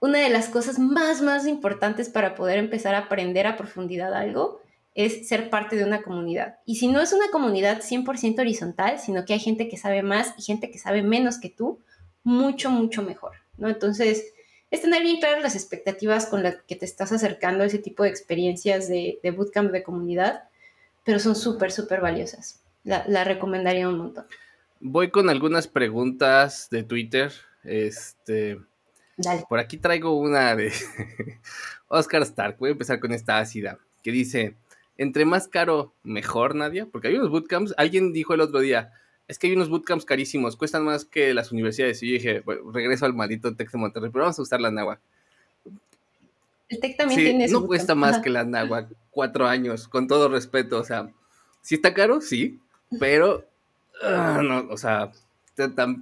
[SPEAKER 2] una de las cosas más, más importantes para poder empezar a aprender a profundidad algo es ser parte de una comunidad. Y si no es una comunidad 100% horizontal, sino que hay gente que sabe más y gente que sabe menos que tú, mucho, mucho mejor, ¿no? Entonces, es tener bien claras las expectativas con las que te estás acercando a ese tipo de experiencias de, de bootcamp de comunidad, pero son súper, súper valiosas. La, la, recomendaría un montón.
[SPEAKER 1] Voy con algunas preguntas de Twitter. Este,
[SPEAKER 2] Dale.
[SPEAKER 1] Por aquí traigo una de Oscar Stark. Voy a empezar con esta ácida, que dice, entre más caro, mejor, Nadia, porque hay unos bootcamps, alguien dijo el otro día, es que hay unos bootcamps carísimos, cuestan más que las universidades. Y yo dije, regreso al maldito Tec de Monterrey, pero vamos a usar la NAWAC.
[SPEAKER 2] El Tec también tiene
[SPEAKER 1] No cuesta más que la NAWAC, cuatro años, con todo respeto, o sea, sí está caro, sí, pero, ah, no, o sea,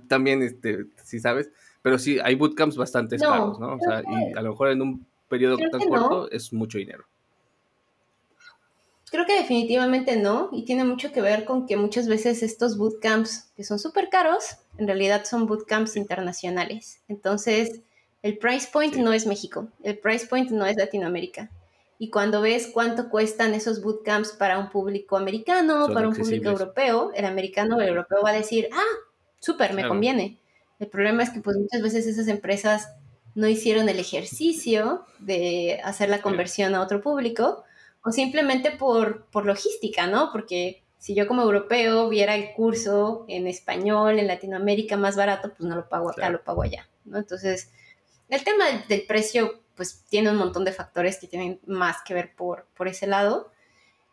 [SPEAKER 1] también, este, sí sabes, pero sí, hay bootcamps bastante caros, ¿no? O sea, y a lo mejor en un periodo tan corto es mucho dinero.
[SPEAKER 2] Creo que definitivamente no, y tiene mucho que ver con que muchas veces estos bootcamps, que son súper caros, en realidad son bootcamps internacionales. Entonces, el price point no es México, el price point no es Latinoamérica. Y cuando ves cuánto cuestan esos bootcamps para un público americano, para un público europeo, el americano o el europeo va a decir, ah, súper, me conviene. El problema es que pues muchas veces esas empresas no hicieron el ejercicio de hacer la conversión a otro público o simplemente por, por logística, ¿no? Porque si yo como europeo viera el curso en español en Latinoamérica más barato, pues no lo pago acá, lo pago allá, ¿no? Entonces, el tema del, precio, pues tiene un montón de factores que tienen más que ver por, por ese lado.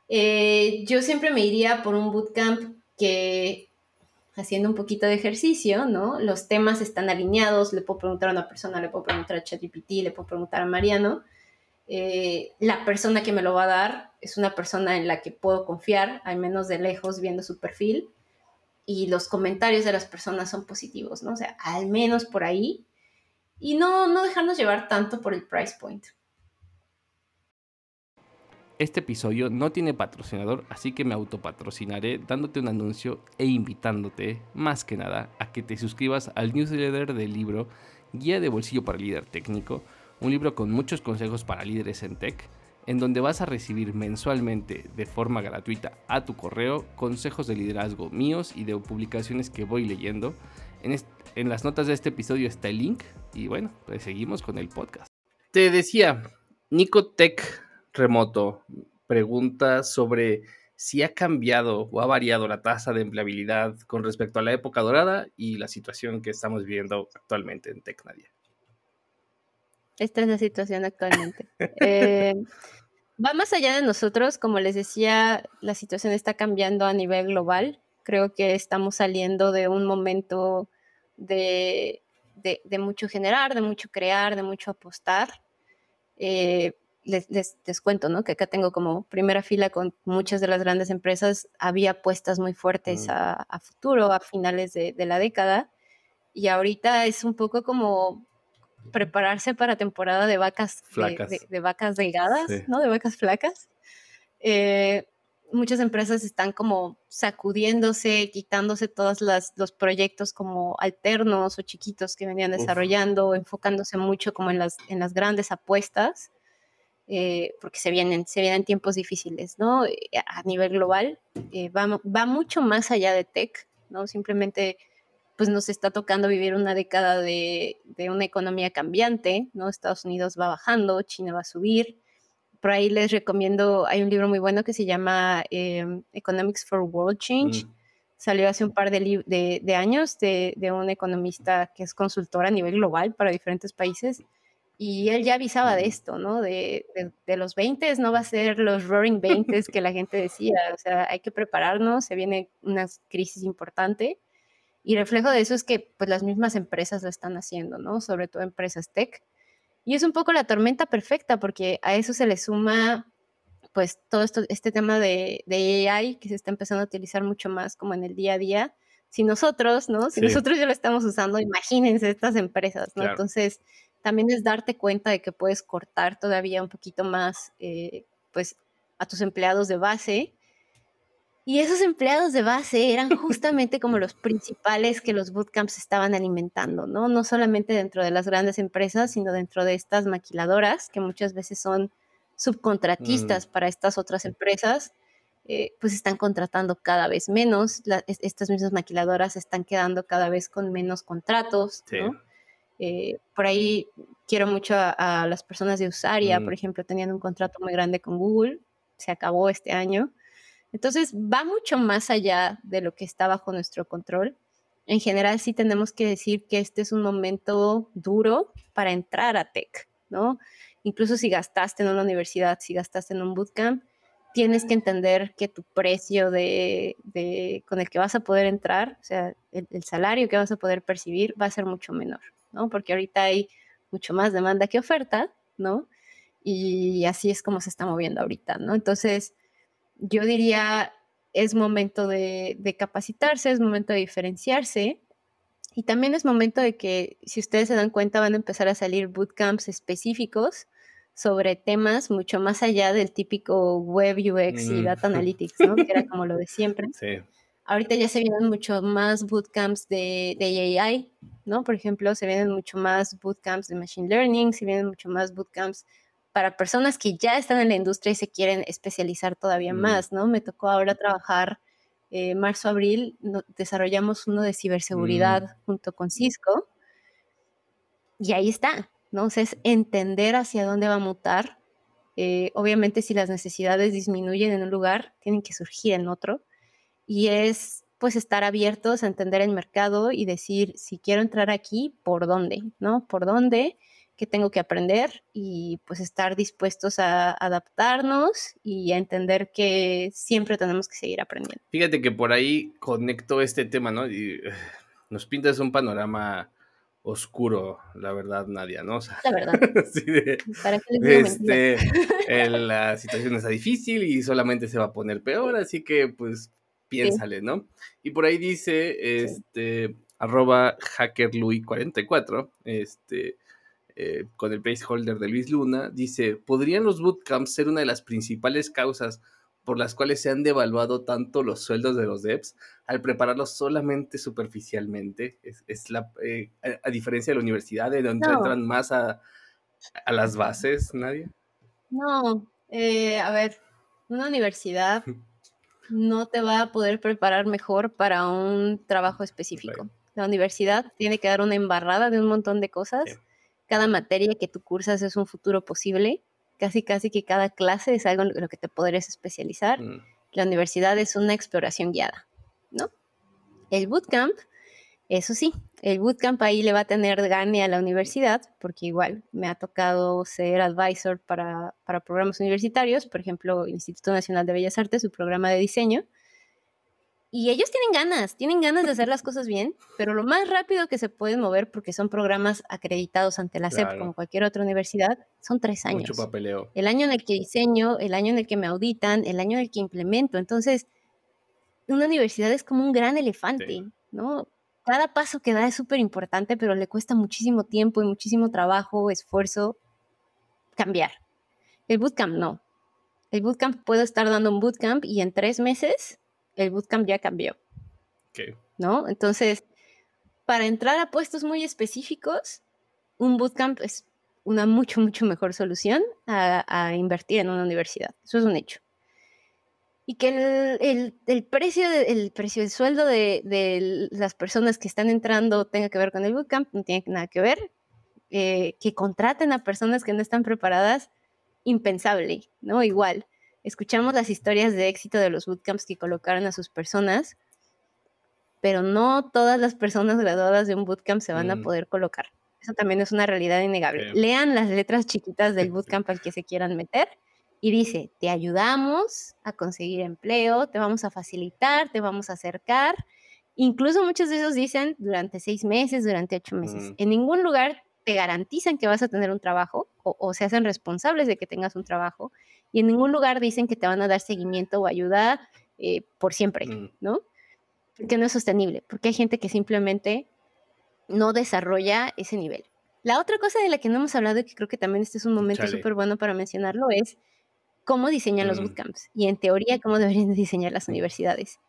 [SPEAKER 2] Eh, yo siempre me iría por un bootcamp que haciendo un poquito de ejercicio, ¿no? Los temas están alineados, le puedo preguntar a una persona, le puedo preguntar a ChatGPT, le puedo preguntar a Mariano, eh, la persona que me lo va a dar es una persona en la que puedo confiar, al menos de lejos viendo su perfil. y los comentarios de las personas son positivos, ¿no? O sea, al menos por ahí. Y no, no dejarnos llevar tanto por el price point.
[SPEAKER 1] Este episodio no tiene patrocinador, así que me autopatrocinaré dándote un anuncio e invitándote, más que nada, a que te suscribas al newsletter del libro Guía de Bolsillo para Líder Técnico, un libro con muchos consejos para líderes en tech en donde vas a recibir mensualmente de forma gratuita a tu correo consejos de liderazgo míos y de publicaciones que voy leyendo. En, las notas de este episodio está el link y bueno, pues seguimos con el podcast. Te decía, Nicotech Remoto pregunta sobre si ha cambiado o ha variado la tasa de empleabilidad con respecto a la época dorada y la situación que estamos viviendo actualmente en Tecnadia.
[SPEAKER 2] Esta es la situación actualmente. Eh, va más allá de nosotros, como les decía, la situación está cambiando a nivel global. Creo que estamos saliendo de un momento de, mucho generar, de mucho crear, de mucho apostar. Eh, les, les, cuento, ¿no? Que acá tengo como primera fila con muchas de las grandes empresas, había apuestas muy fuertes mm. a, futuro, a finales de, de, la década, y ahorita es un poco como prepararse para temporada de vacas, De, vacas delgadas, ¿no? De vacas flacas. Eh, muchas empresas están como sacudiéndose, quitándose todos los proyectos como alternos o chiquitos que venían desarrollando, enfocándose mucho como en las, en las grandes apuestas, eh, porque se vienen, se vienen tiempos difíciles, ¿no? Eh, a nivel global, va, va, mucho más allá de tech, ¿no? Simplemente pues nos está tocando vivir una década de, una economía cambiante, ¿no? Estados Unidos va bajando, China va a subir. Por ahí les recomiendo, hay un libro muy bueno que se llama em, Economics for World Change. Mm. Salió hace un par de, años de, un economista que es consultor a nivel global para diferentes países. Y él ya avisaba de esto, ¿no? De, los 20 no va a ser los roaring 20 que la gente decía. O sea, hay que prepararnos, se viene una crisis importante y reflejo de eso es que pues las mismas empresas lo están haciendo, ¿no? Sobre todo empresas tech. Y es un poco la tormenta perfecta porque a eso se le suma pues todo esto, este tema de, de AI que se está empezando a utilizar mucho más como en el día a día. Si nosotros, ¿no? Si nosotros ya lo estamos usando, imagínense estas empresas, ¿no? Entonces, también es darte cuenta de que puedes cortar todavía un poquito más, eh, pues, a tus empleados de base y esos empleados de base eran justamente como los principales que los bootcamps estaban alimentando, ¿no? No solamente dentro de las grandes empresas, sino dentro de estas maquiladoras, que muchas veces son subcontratistas mm. para estas otras empresas, eh, pues están contratando cada vez menos. estas mismas maquiladoras están quedando cada vez con menos contratos, ¿no? Eh, por ahí quiero mucho a, las personas de Usaria, por mm. ejemplo, tenían un contrato muy grande con Google, se acabó este año entonces, va mucho más allá de lo que está bajo nuestro control. En general, sí tenemos que decir que este es un momento duro para entrar a tech, ¿no? Incluso si gastaste en una universidad, si gastaste en un bootcamp, tienes que entender que tu precio de, con el que vas a poder entrar, o sea, el, el, salario que vas a poder percibir va a ser mucho menor, ¿no? Porque ahorita hay mucho más demanda que oferta, ¿no? Y así es como se está moviendo ahorita, ¿no? Entonces, yo diría, es momento de, capacitarse, es momento de diferenciarse. Y también es momento de que, si ustedes se dan cuenta, van a empezar a salir bootcamps específicos sobre temas mucho más allá del típico web UX y mm. data analytics, ¿no? que era como lo de siempre. Sí. Ahorita ya se vienen mucho más bootcamps de, de, AI, ¿no? Por ejemplo, se vienen mucho más bootcamps de machine learning, se vienen mucho más bootcamps para personas que ya están en la industria y se quieren especializar todavía mm. más, ¿no? Me tocó ahora trabajar eh, marzo, abril, desarrollamos uno de ciberseguridad mm. junto con Cisco y ahí está, ¿no? O sea, es entender hacia dónde va a mutar. Eh, obviamente si las necesidades disminuyen en un lugar, tienen que surgir en otro. Y es pues estar abiertos a entender el mercado y decir, si quiero entrar aquí, ¿por dónde? ¿No? ¿Por dónde? que tengo que aprender y pues estar dispuestos a adaptarnos y a entender que siempre tenemos que seguir aprendiendo.
[SPEAKER 1] Fíjate que por ahí conecto este tema, ¿no? Y nos pintas un panorama oscuro, la verdad, Nadia, ¿no?
[SPEAKER 2] la verdad.
[SPEAKER 1] ¿Para qué este, la situación está difícil y solamente se va a poner peor, así que pues piénsale, ¿no? Y por ahí dice, este, arroba hackerlui44, este, eh, con el placeholder de Luis Luna, dice, ¿podrían los bootcamps ser una de las principales causas por las cuales se han devaluado tanto los sueldos de los devs al prepararlos solamente superficialmente? Es, la, eh, a, diferencia de la universidad, de donde entran más a, las bases, Nadia.
[SPEAKER 2] No, eh, a ver, una universidad no te va a poder preparar mejor para un trabajo específico. La universidad tiene que dar una embarrada de un montón de cosas. Cada materia que tú cursas es un futuro posible. Casi, casi que cada clase es algo en lo que te podrías especializar. Mm. La universidad es una exploración guiada, ¿no? El bootcamp, eso sí, el bootcamp ahí le va a tener gane a la universidad, porque igual me ha tocado ser advisor para, para programas universitarios, por ejemplo, Instituto Nacional de Bellas Artes, su programa de diseño y ellos tienen ganas, tienen ganas de hacer las cosas bien, pero lo más rápido que se pueden mover, porque son programas acreditados ante la SEP como cualquier otra universidad, son tres años.
[SPEAKER 1] Mucho papeleo.
[SPEAKER 2] El año en el que diseño, el año en el que me auditan, el año en el que implemento. Entonces, una universidad es como un gran elefante, ¿no? Cada paso que da es súper importante, pero le cuesta muchísimo tiempo y muchísimo trabajo, esfuerzo cambiar. El bootcamp no. El bootcamp puedo estar dando un bootcamp y en tres meses el bootcamp ya cambió. ¿No? Entonces, para entrar a puestos muy específicos, un bootcamp es una mucho, mucho mejor solución a, invertir en una universidad. Eso es un hecho. Y que el, precio, el precio del sueldo de, las personas que están entrando tenga que ver con el bootcamp, no tiene nada que ver. Eh, que contraten a personas que no están preparadas, impensable, ¿no? Igual escuchamos las historias de éxito de los bootcamps que colocaron a sus personas, pero no todas las personas graduadas de un bootcamp se van a mm. poder colocar. Eso también es una realidad innegable. Lean las letras chiquitas del bootcamp al que se quieran meter y dice, te ayudamos a conseguir empleo, te vamos a facilitar, te vamos a acercar. Incluso muchos de esos dicen durante seis meses, durante ocho meses. Mm. En ningún lugar te garantizan que vas a tener un trabajo o, se hacen responsables de que tengas un trabajo y en ningún lugar dicen que te van a dar seguimiento o ayuda eh, por siempre, mm. ¿no? Porque no es sostenible, porque hay gente que simplemente no desarrolla ese nivel. La otra cosa de la que no hemos hablado y que creo que también este es un momento súper bueno para mencionarlo es cómo diseñan los mm. bootcamps y en teoría cómo deberían diseñar las universidades.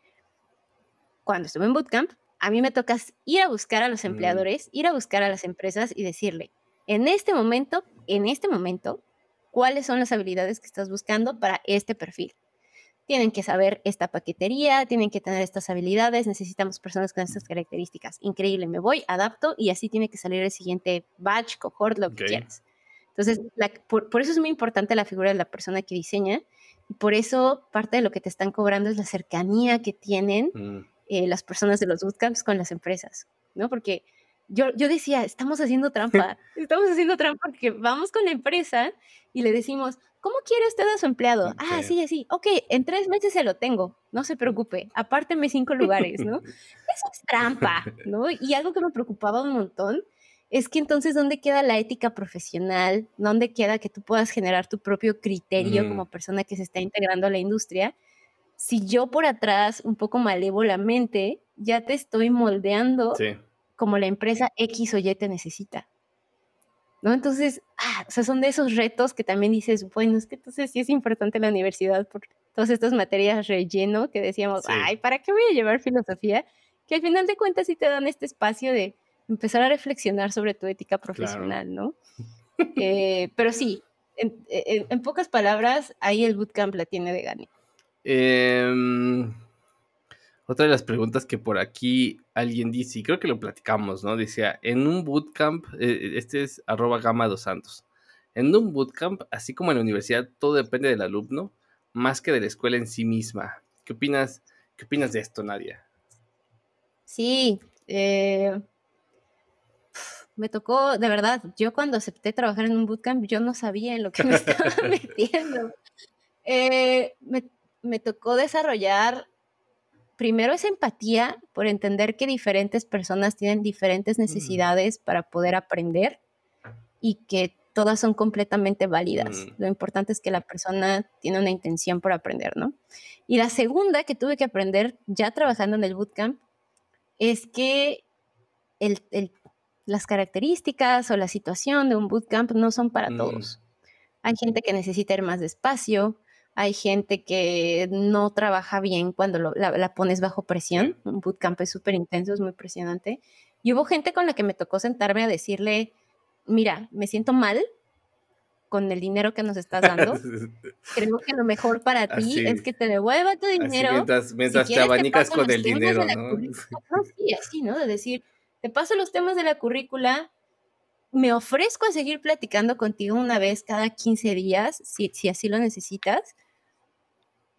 [SPEAKER 2] Cuando estuve en bootcamp, a mí me toca ir a buscar a los mm. empleadores, ir a buscar a las empresas y decirle, en este momento, en este momento, cuáles son las habilidades que estás buscando para este perfil. Tienen que saber esta paquetería, tienen que tener estas habilidades, necesitamos personas con estas características. Increíble, me voy, adapto y así tiene que salir el siguiente batch, cohort, lo que quieras. Entonces, por, eso es muy importante la figura de la persona que diseña y por eso parte de lo que te están cobrando es la cercanía que tienen mm. eh, las personas de los bootcamps con las empresas, ¿no? Porque yo, yo decía, estamos haciendo trampa, estamos haciendo trampa porque vamos con la empresa y le decimos, ¿cómo quiere usted a su empleado? Ah, sí, sí, ok, en tres meses se lo tengo, no se preocupe, apárteme cinco lugares, ¿no? Eso es trampa, ¿no? Y algo que me preocupaba un montón es que entonces, ¿dónde queda la ética profesional? ¿Dónde queda que tú puedas generar tu propio criterio como persona que se está integrando a la industria? Si yo por atrás, un poco malévolamente, ya te estoy moldeando sí como la empresa X o Y te necesita. ¿No? Entonces, ah, o sea, son de esos retos que también dices, bueno, es que entonces sí es importante la universidad por todas estas materias relleno que decíamos, ay, ¿para qué voy a llevar filosofía? Que al final de cuentas sí te dan este espacio de empezar a reflexionar sobre tu ética profesional, ¿no? Eh, pero sí, en, pocas palabras, ahí el bootcamp la tiene de gane.
[SPEAKER 1] Eh, otra de las preguntas que por aquí alguien dice, y creo que lo platicamos, ¿no? Decía, en un bootcamp, eh, este es arroba gama dos santos, en un bootcamp, así como en la universidad, todo depende del alumno, más que de la escuela en sí misma. ¿Qué opinas, qué opinas de esto, Nadia?
[SPEAKER 2] Sí, eh, me tocó, de verdad, yo cuando acepté trabajar en un bootcamp, yo no sabía en lo que me estaba metiendo. Eh, me, me tocó desarrollar primero es empatía por entender que diferentes personas tienen diferentes necesidades para poder aprender y que todas son completamente válidas. Mm. Lo importante es que la persona tiene una intención por aprender, ¿no? Y la segunda que tuve que aprender ya trabajando en el bootcamp es que las características o la situación de un bootcamp no son para mm. todos. Hay gente que necesita ir más despacio, hay gente que no trabaja bien cuando la, pones bajo presión. Un bootcamp es súper intenso, es muy presionante. Y hubo gente con la que me tocó sentarme a decirle, mira, me siento mal con el dinero que nos estás dando. Creo que lo mejor para ti es que te devuelva tu dinero.
[SPEAKER 1] mientras, te abanicas con el dinero, ¿no?
[SPEAKER 2] Sí, así, ¿no? De decir, te paso los temas de la currícula, me ofrezco a seguir platicando contigo una vez cada 15 días, si, si así lo necesitas,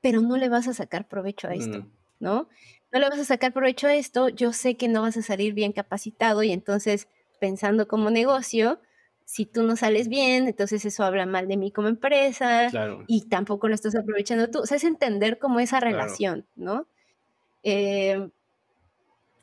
[SPEAKER 2] pero no le vas a sacar provecho a esto, mm. ¿no? No le vas a sacar provecho a esto, yo sé que no vas a salir bien capacitado y entonces pensando como negocio, si tú no sales bien, entonces eso habla mal de mí como empresa y tampoco lo estás aprovechando tú. O sea, es entender cómo esa relación, ¿no? Eh,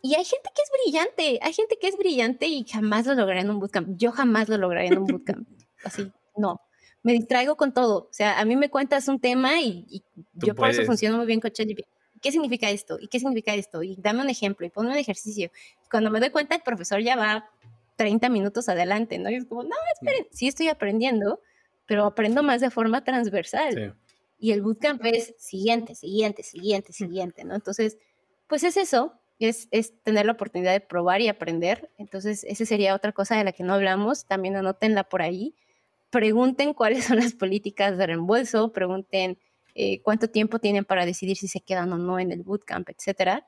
[SPEAKER 2] y hay gente que es brillante, hay gente que es brillante y jamás lo lograría en un bootcamp. Yo jamás lo lograría en un bootcamp. Así, no me distraigo con todo. O sea, a mí me cuentas un tema y, yo por eso funciono muy bien con ChatGPT. ¿Qué significa esto? ¿Y qué significa esto? Y dame un ejemplo y ponme un ejercicio. Cuando me doy cuenta, el profesor ya va 30 minutos adelante, ¿no? Y es como, no, esperen, sí estoy aprendiendo, pero aprendo más de forma transversal. Y el bootcamp es siguiente, siguiente, siguiente, siguiente, ¿no? Entonces, pues es eso, es, es, tener la oportunidad de probar y aprender. Entonces, esa sería otra cosa de la que no hablamos. También anótenla por ahí pregunten cuáles son las políticas de reembolso, pregunten eh, cuánto tiempo tienen para decidir si se quedan o no en el bootcamp, etcétera.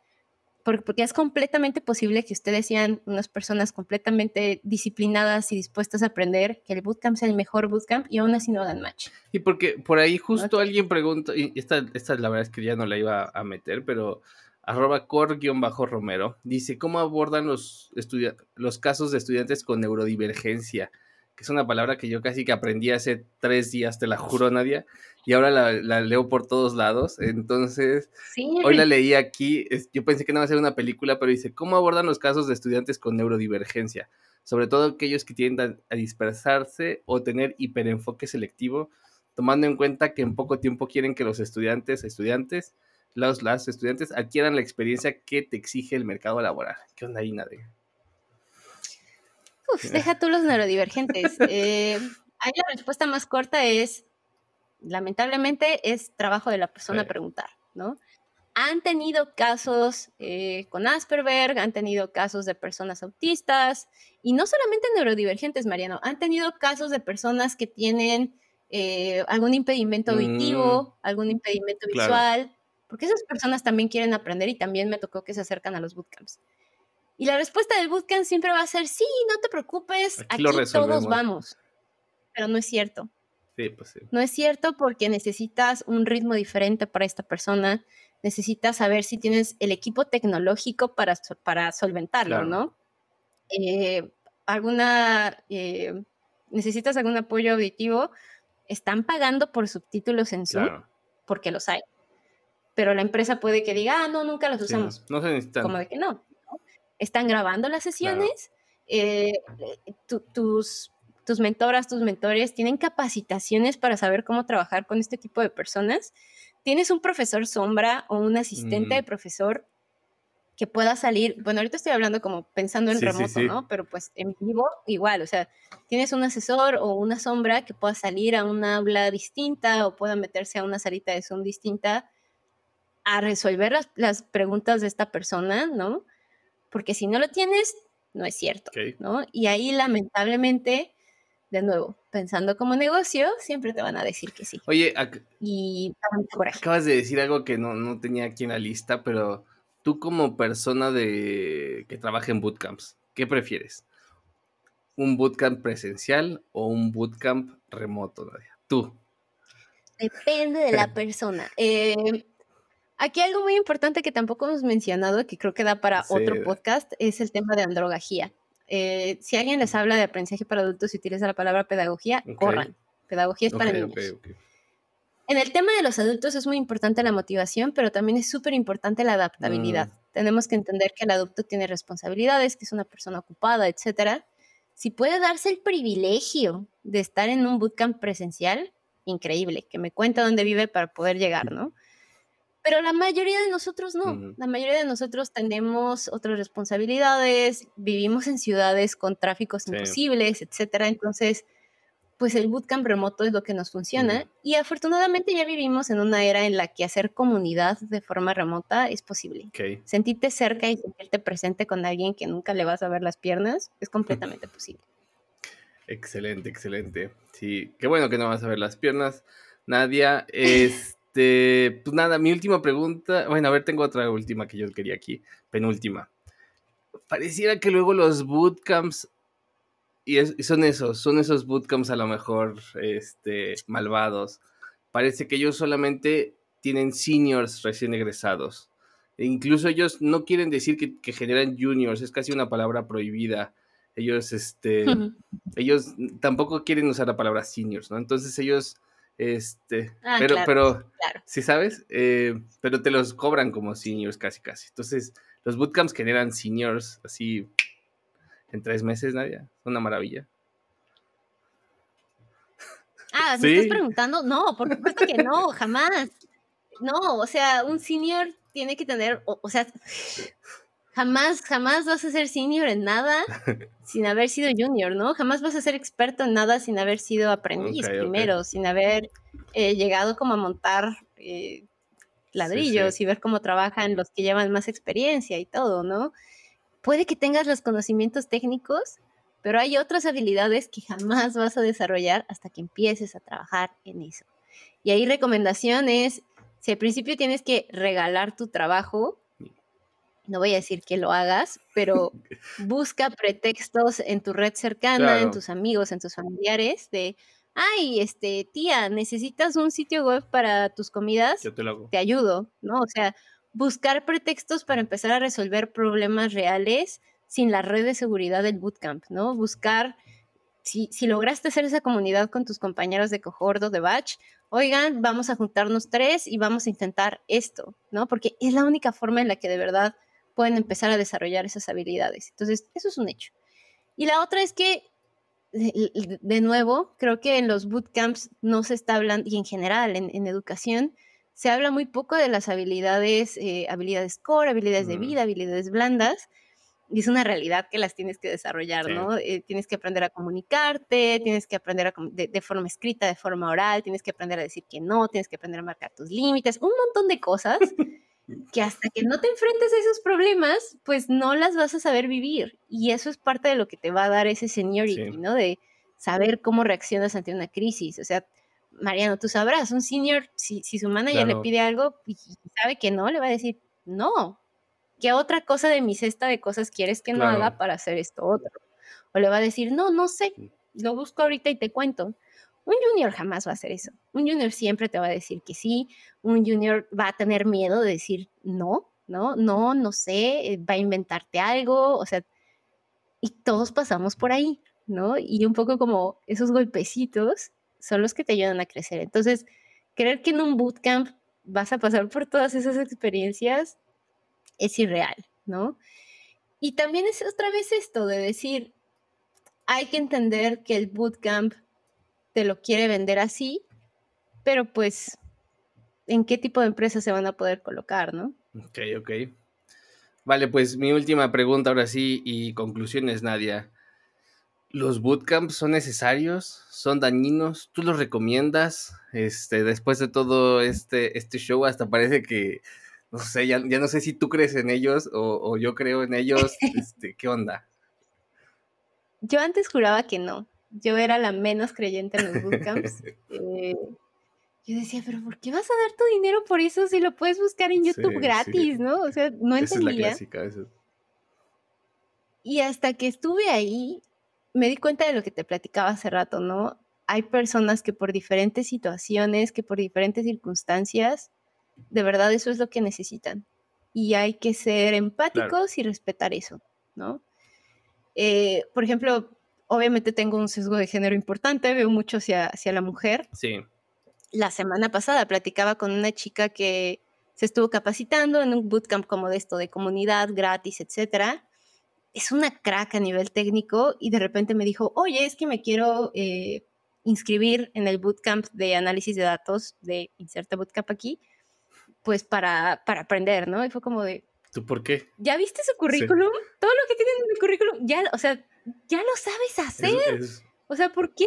[SPEAKER 2] Porque, es completamente posible que ustedes sean unas personas completamente disciplinadas y dispuestas a aprender, que el bootcamp sea el mejor bootcamp y aún así no dan match.
[SPEAKER 1] Y porque por ahí justo alguien pregunta, y esta, esta la verdad es que ya no la iba a meter, pero arroba cor-romero, dice, ¿cómo abordan los, los casos de estudiantes con neurodivergencia? que es una palabra que yo casi que aprendí hace tres días, te la juro, Nadia, y ahora la, leo por todos lados. Entonces, hoy la leí aquí, yo pensé que no iba a ser una película, pero dice, ¿cómo abordan los casos de estudiantes con neurodivergencia? Sobre todo aquellos que tienden a dispersarse o tener hiperenfoque selectivo, tomando en cuenta que en poco tiempo quieren que los estudiantes, estudiantes, los, las estudiantes adquieran la experiencia que te exige el mercado laboral. ¿Qué onda ahí, Nadia?
[SPEAKER 2] Uf, deja tú los neurodivergentes. Eh, ahí la respuesta más corta es, lamentablemente, es trabajo de la persona preguntar, ¿no? Han tenido casos eh, con Asperger, han tenido casos de personas autistas, y no solamente neurodivergentes, Mariano, han tenido casos de personas que tienen eh, algún impedimento auditivo, mm. algún impedimento visual, porque esas personas también quieren aprender y también me tocó que se acercan a los bootcamps. Y la respuesta del bootcamp siempre va a ser, sí, no te preocupes, aquí, todos vamos. Pero no es cierto.
[SPEAKER 1] Sí, pues sí.
[SPEAKER 2] No es cierto porque necesitas un ritmo diferente para esta persona, necesitas saber si tienes el equipo tecnológico para, para solventarlo, ¿no? Eh, alguna, eh, necesitas algún apoyo auditivo, están pagando por subtítulos en Zoom, porque los hay. Pero la empresa puede que diga, ah, no, nunca los usamos.
[SPEAKER 1] no, se necesitan.
[SPEAKER 2] Como de que no están grabando las sesiones, eh, tus, tus mentoras, tus mentores tienen capacitaciones para saber cómo trabajar con este tipo de personas. Tienes un profesor sombra o un asistente de mm. profesor que pueda salir, bueno, ahorita estoy hablando como pensando en remoto, ¿no? Pero pues en vivo igual, o sea, tienes un asesor o una sombra que pueda salir a una aula distinta o pueda meterse a una salita de Zoom distinta a resolver las, las preguntas de esta persona, ¿no? porque si no lo tienes, no es cierto, ¿no? Y ahí lamentablemente, de nuevo, pensando como negocio, siempre te van a decir que sí.
[SPEAKER 1] Oye,
[SPEAKER 2] y
[SPEAKER 1] acabas de decir algo que no, tenía aquí en la lista, pero tú como persona de que trabaja en bootcamps, ¿qué prefieres? ¿Un bootcamp presencial o un bootcamp remoto, Nadia? Tú.
[SPEAKER 2] Depende de la persona. Eh, Aquí algo muy importante que tampoco hemos mencionado, que creo que da para otro podcast, es el tema de androgagía. Eh, si alguien les habla de aprendizaje para adultos y utiliza la palabra pedagogía, corran. Pedagogía es para niños. En el tema de los adultos es muy importante la motivación, pero también es súper importante la adaptabilidad. Mm. Tenemos que entender que el adulto tiene responsabilidades, que es una persona ocupada, etcétera. si puede darse el privilegio de estar en un bootcamp presencial, increíble, que me cuenta dónde vive para poder llegar, ¿no? Pero la mayoría de nosotros no. La mayoría de nosotros tenemos otras responsabilidades, vivimos en ciudades con tráficos imposibles, etcétera. Entonces, pues el bootcamp remoto es lo que nos funciona. Y afortunadamente ya vivimos en una era en la que hacer comunidad de forma remota es posible. Sentirte cerca y sentirte presente con alguien que nunca le vas a ver las piernas es completamente posible.
[SPEAKER 1] Excelente, excelente. Sí, qué bueno que no vas a ver las piernas. Nadia, es este, pues nada, mi última pregunta. Bueno, a ver, tengo otra última que yo quería aquí. Penúltima. Pareciera que luego los bootcamps. Y, son esos, son esos bootcamps a lo mejor este, malvados. Parece que ellos solamente tienen seniors recién egresados. E incluso ellos no quieren decir que, generan juniors, es casi una palabra prohibida. Ellos, este, ellos tampoco quieren usar la palabra seniors, ¿no? Entonces ellos este, ah, pero, pero, si sabes, eh, pero te los cobran como seniors casi, casi. Entonces, los bootcamps generan seniors así en tres meses, Nadia. Una maravilla.
[SPEAKER 2] Ah, ¿me estás preguntando? No, por supuesto que no, jamás. No, o sea, un senior tiene que tener, o sea, jamás, jamás vas a ser senior en nada sin haber sido junior, ¿no? Jamás vas a ser experto en nada sin haber sido aprendiz primero, sin haber eh, llegado como a montar eh, ladrillos y ver cómo trabajan los que llevan más experiencia y todo, ¿no? Puede que tengas los conocimientos técnicos, pero hay otras habilidades que jamás vas a desarrollar hasta que empieces a trabajar en eso. Y ahí recomendaciones, si al principio tienes que regalar tu trabajo, no voy a decir que lo hagas, pero busca pretextos en tu red cercana, en tus amigos, en tus familiares, de, ay, este, tía, necesitas un sitio web para tus comidas,
[SPEAKER 1] Yo te, lo hago.
[SPEAKER 2] te ayudo, ¿no? O sea, buscar pretextos para empezar a resolver problemas reales sin la red de seguridad del bootcamp, ¿no? Buscar, si, si lograste hacer esa comunidad con tus compañeros de cohort de batch, oigan, vamos a juntarnos tres y vamos a intentar esto, ¿no? Porque es la única forma en la que de verdad pueden empezar a desarrollar esas habilidades. Entonces, eso es un hecho. Y la otra es que, de, nuevo, creo que en los bootcamps no se está hablando, y en general en, educación, se habla muy poco de las habilidades, eh, habilidades core, habilidades de vida, habilidades blandas, y es una realidad que las tienes que desarrollar, ¿no? Eh, tienes que aprender a comunicarte, tienes que aprender a, de, de, forma escrita, de forma oral, tienes que aprender a decir que no, tienes que aprender a marcar tus límites, un montón de cosas que hasta que no te enfrentes a esos problemas, pues no las vas a saber vivir. Y eso es parte de lo que te va a dar ese seniority, ¿no? De saber cómo reaccionas ante una crisis. O sea, Mariano, tú sabrás, un senior, si, si su manager le pide algo y, sabe que no, le va a decir, no, ¿qué otra cosa de mi cesta de cosas quieres que no haga para hacer esto otro? O le va a decir, no, no sé, lo busco ahorita y te cuento. Un junior jamás va a hacer eso. Un junior siempre te va a decir que sí. Un junior va a tener miedo de decir no, no, no, no sé, eh, va a inventarte algo, o sea, y todos pasamos por ahí, ¿no? Y un poco como esos golpecitos son los que te ayudan a crecer. Entonces, creer que en un bootcamp vas a pasar por todas esas experiencias es irreal, ¿no? Y también es otra vez esto de decir, hay que entender que el bootcamp te lo quiere vender así, pero pues, ¿en qué tipo de empresas se van a poder colocar, no?
[SPEAKER 1] Ok, ok. Vale, pues mi última pregunta ahora sí y conclusiones, Nadia. ¿Los bootcamps son necesarios? ¿Son dañinos? ¿Tú los recomiendas? Este, después de todo este, este show, hasta parece que, no sé, ya, no sé si tú crees en ellos o, o yo creo en ellos. Este, ¿Qué onda?
[SPEAKER 2] Yo antes juraba que no yo era la menos creyente en los bootcamps. Eh, yo decía, pero ¿por qué vas a dar tu dinero por eso si lo puedes buscar en YouTube gratis, no? O sea, no Esa entendía. Es la clásica, Y hasta que estuve ahí, me di cuenta de lo que te platicaba hace rato, ¿no? Hay personas que por diferentes situaciones, que por diferentes circunstancias, de verdad eso es lo que necesitan. Y hay que ser empáticos y respetar eso, ¿no? Eh, por ejemplo, obviamente tengo un sesgo de género importante, veo mucho hacia, hacia la mujer.
[SPEAKER 1] Sí.
[SPEAKER 2] La semana pasada platicaba con una chica que se estuvo capacitando en un bootcamp como de esto, de comunidad gratis, etcétera. es una crack a nivel técnico y de repente me dijo, oye, es que me quiero eh, inscribir en el bootcamp de análisis de datos de Inserta Bootcamp aquí, pues para, para aprender, ¿no? Y fue como de...
[SPEAKER 1] ¿Tú por qué?
[SPEAKER 2] ¿Ya viste su currículum? Todo lo que tiene en el currículum, ya, o sea, ya lo sabes hacer. O sea, ¿por qué?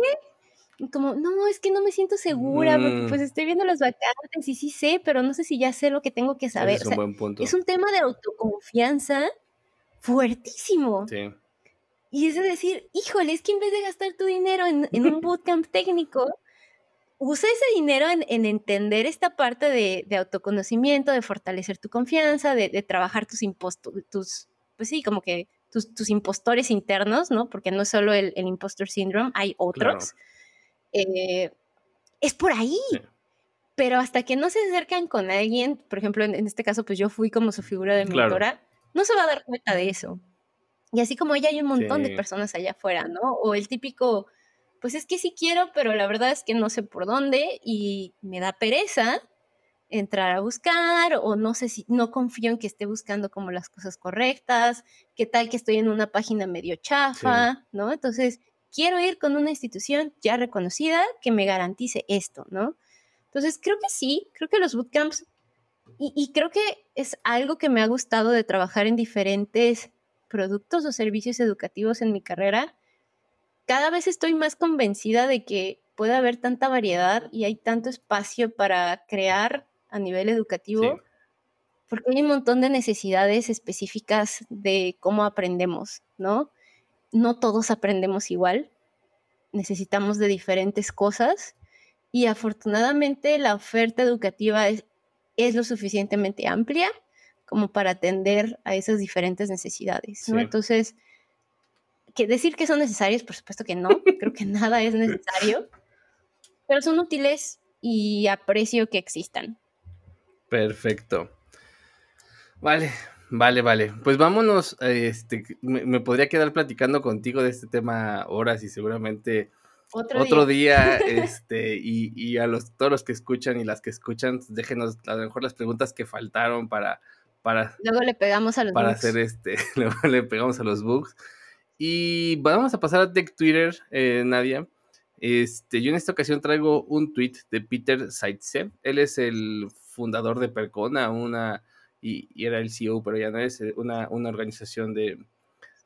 [SPEAKER 2] Como, no, es que no me siento segura, porque pues mm. estoy viendo las vacantes y sí sé, pero no sé si ya sé lo que tengo que saber.
[SPEAKER 1] es un buen punto.
[SPEAKER 2] Es un tema de autoconfianza fuertísimo. Sí. Y es decir, híjole, es que en vez de gastar tu dinero en, un bootcamp técnico, usa ese dinero en, entender esta parte de, autoconocimiento, de fortalecer tu confianza, de, trabajar tus impostos, tus, pues sí, como que tus, impostores internos, ¿no? Porque no es solo el, impostor syndrome, hay otros. Eh, es por ahí. Pero hasta que no se acercan con alguien, por ejemplo, en, este caso, pues yo fui como su figura de mentora, no se va a dar cuenta de eso. Y así como ella hay un montón de personas allá afuera, ¿no? O el típico, pues es que sí quiero, pero la verdad es que no sé por dónde y me da pereza entrar a buscar o no sé si no confío en que esté buscando como las cosas correctas, qué tal que estoy en una página medio chafa, ¿no? Entonces, quiero ir con una institución ya reconocida que me garantice esto, ¿no? Entonces, creo que sí, creo que los bootcamps, y, creo que es algo que me ha gustado de trabajar en diferentes productos o servicios educativos en mi carrera, cada vez estoy más convencida de que puede haber tanta variedad y hay tanto espacio para crear a nivel educativo, porque hay un montón de necesidades específicas de cómo aprendemos, ¿no? No todos aprendemos igual, necesitamos de diferentes cosas y afortunadamente la oferta educativa es, es lo suficientemente amplia como para atender a esas diferentes necesidades, ¿no? Entonces, que decir que son necesarios, por supuesto que no, creo que nada es necesario, pero son útiles y aprecio que existan.
[SPEAKER 1] Perfecto. Vale, vale, vale. Pues vámonos. Este, me, podría quedar platicando contigo de este tema horas y seguramente otro, día. este, y, a los, todos los que escuchan y las que escuchan, déjenos a lo mejor las preguntas que faltaron para. para
[SPEAKER 2] luego le pegamos a los
[SPEAKER 1] Para hacer este. Luego le pegamos a los bugs. Y vamos a pasar a Tech Twitter, eh, Nadia. Este, yo en esta ocasión traigo un tweet de Peter Zaitsev. Él es el fundador de Percona, una, y, era el CEO, pero ya no es, eh, una, una organización de,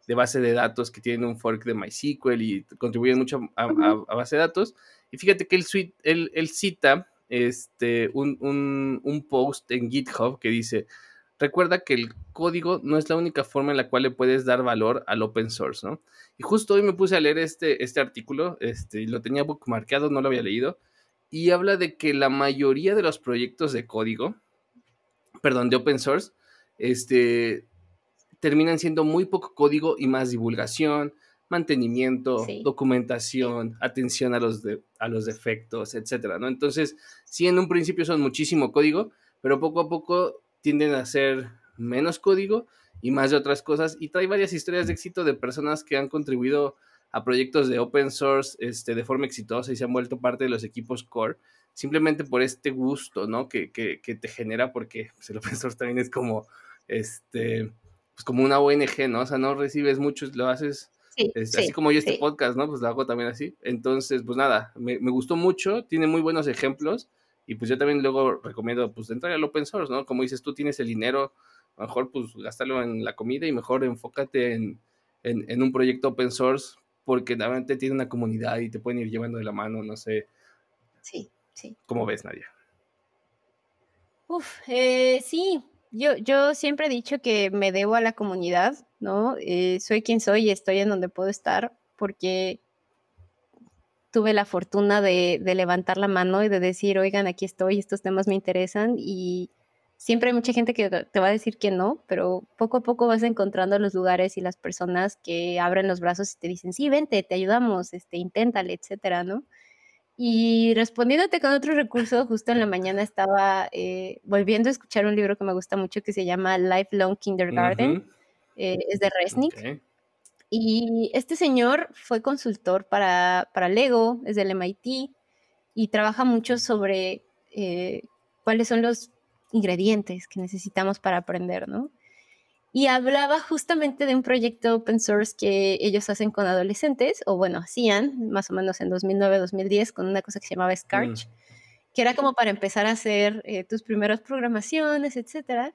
[SPEAKER 1] de, base de datos que tiene un fork de MySQL y contribuyen mucho a, base de datos. Y fíjate que él, él, cita este, un, un, un, post en GitHub que dice, recuerda que el código no es la única forma en la cual le puedes dar valor al open source, ¿no? Y justo hoy me puse a leer este, este artículo, este, lo tenía bookmarkeado, no lo había leído, y habla de que la mayoría de los proyectos de código, perdón, de open source, este, terminan siendo muy poco código y más divulgación, mantenimiento, documentación, atención a los, a los defectos, etcétera, ¿no? Entonces, sí, en un principio son muchísimo código, pero poco a poco tienden a ser menos código y más de otras cosas. Y trae varias historias de éxito de personas que han contribuido a proyectos de open source este, de forma exitosa y se han vuelto parte de los equipos core, simplemente por este gusto, ¿no? Que, que, que te genera, porque pues, el open source también es como, este, pues como una ONG, ¿no? O sea, no recibes mucho, lo haces, este, así como yo este podcast, ¿no? Pues lo hago también así. Entonces, pues nada, me, me, gustó mucho, tiene muy buenos ejemplos y pues yo también luego recomiendo, pues, entrar al open source, ¿no? Como dices, tú tienes el dinero, mejor pues gastarlo en la comida y mejor enfócate en, en, en un proyecto open source porque realmente tiene una comunidad y te pueden ir llevando de la mano, no sé.
[SPEAKER 2] Sí, sí.
[SPEAKER 1] ¿Cómo ves, Nadia?
[SPEAKER 2] Uf, eh, sí, yo, yo siempre he dicho que me debo a la comunidad, ¿no? Eh, soy quien soy y estoy en donde puedo estar porque tuve la fortuna de, de, levantar la mano y de decir, oigan, aquí estoy, estos temas me interesan y siempre hay mucha gente que te va a decir que no, pero poco a poco vas encontrando los lugares y las personas que abren los brazos y te dicen, sí, vente, te ayudamos, este, inténtale, etcétera, ¿no? Y respondiéndote con otro recurso, justo en la mañana estaba eh, volviendo a escuchar un libro que me gusta mucho que se llama Lifelong Kindergarten, eh, es de Resnick. Y este señor fue consultor para, para Lego, es del MIT, y trabaja mucho sobre eh, cuáles son los ingredientes que necesitamos para aprender, ¿no? y hablaba justamente de un proyecto open source que ellos hacen con adolescentes, o bueno, hacían más o menos en 2009-2010 con una cosa que se llamaba Scarch, mm. que era como para empezar a hacer eh, tus primeras programaciones, etcétera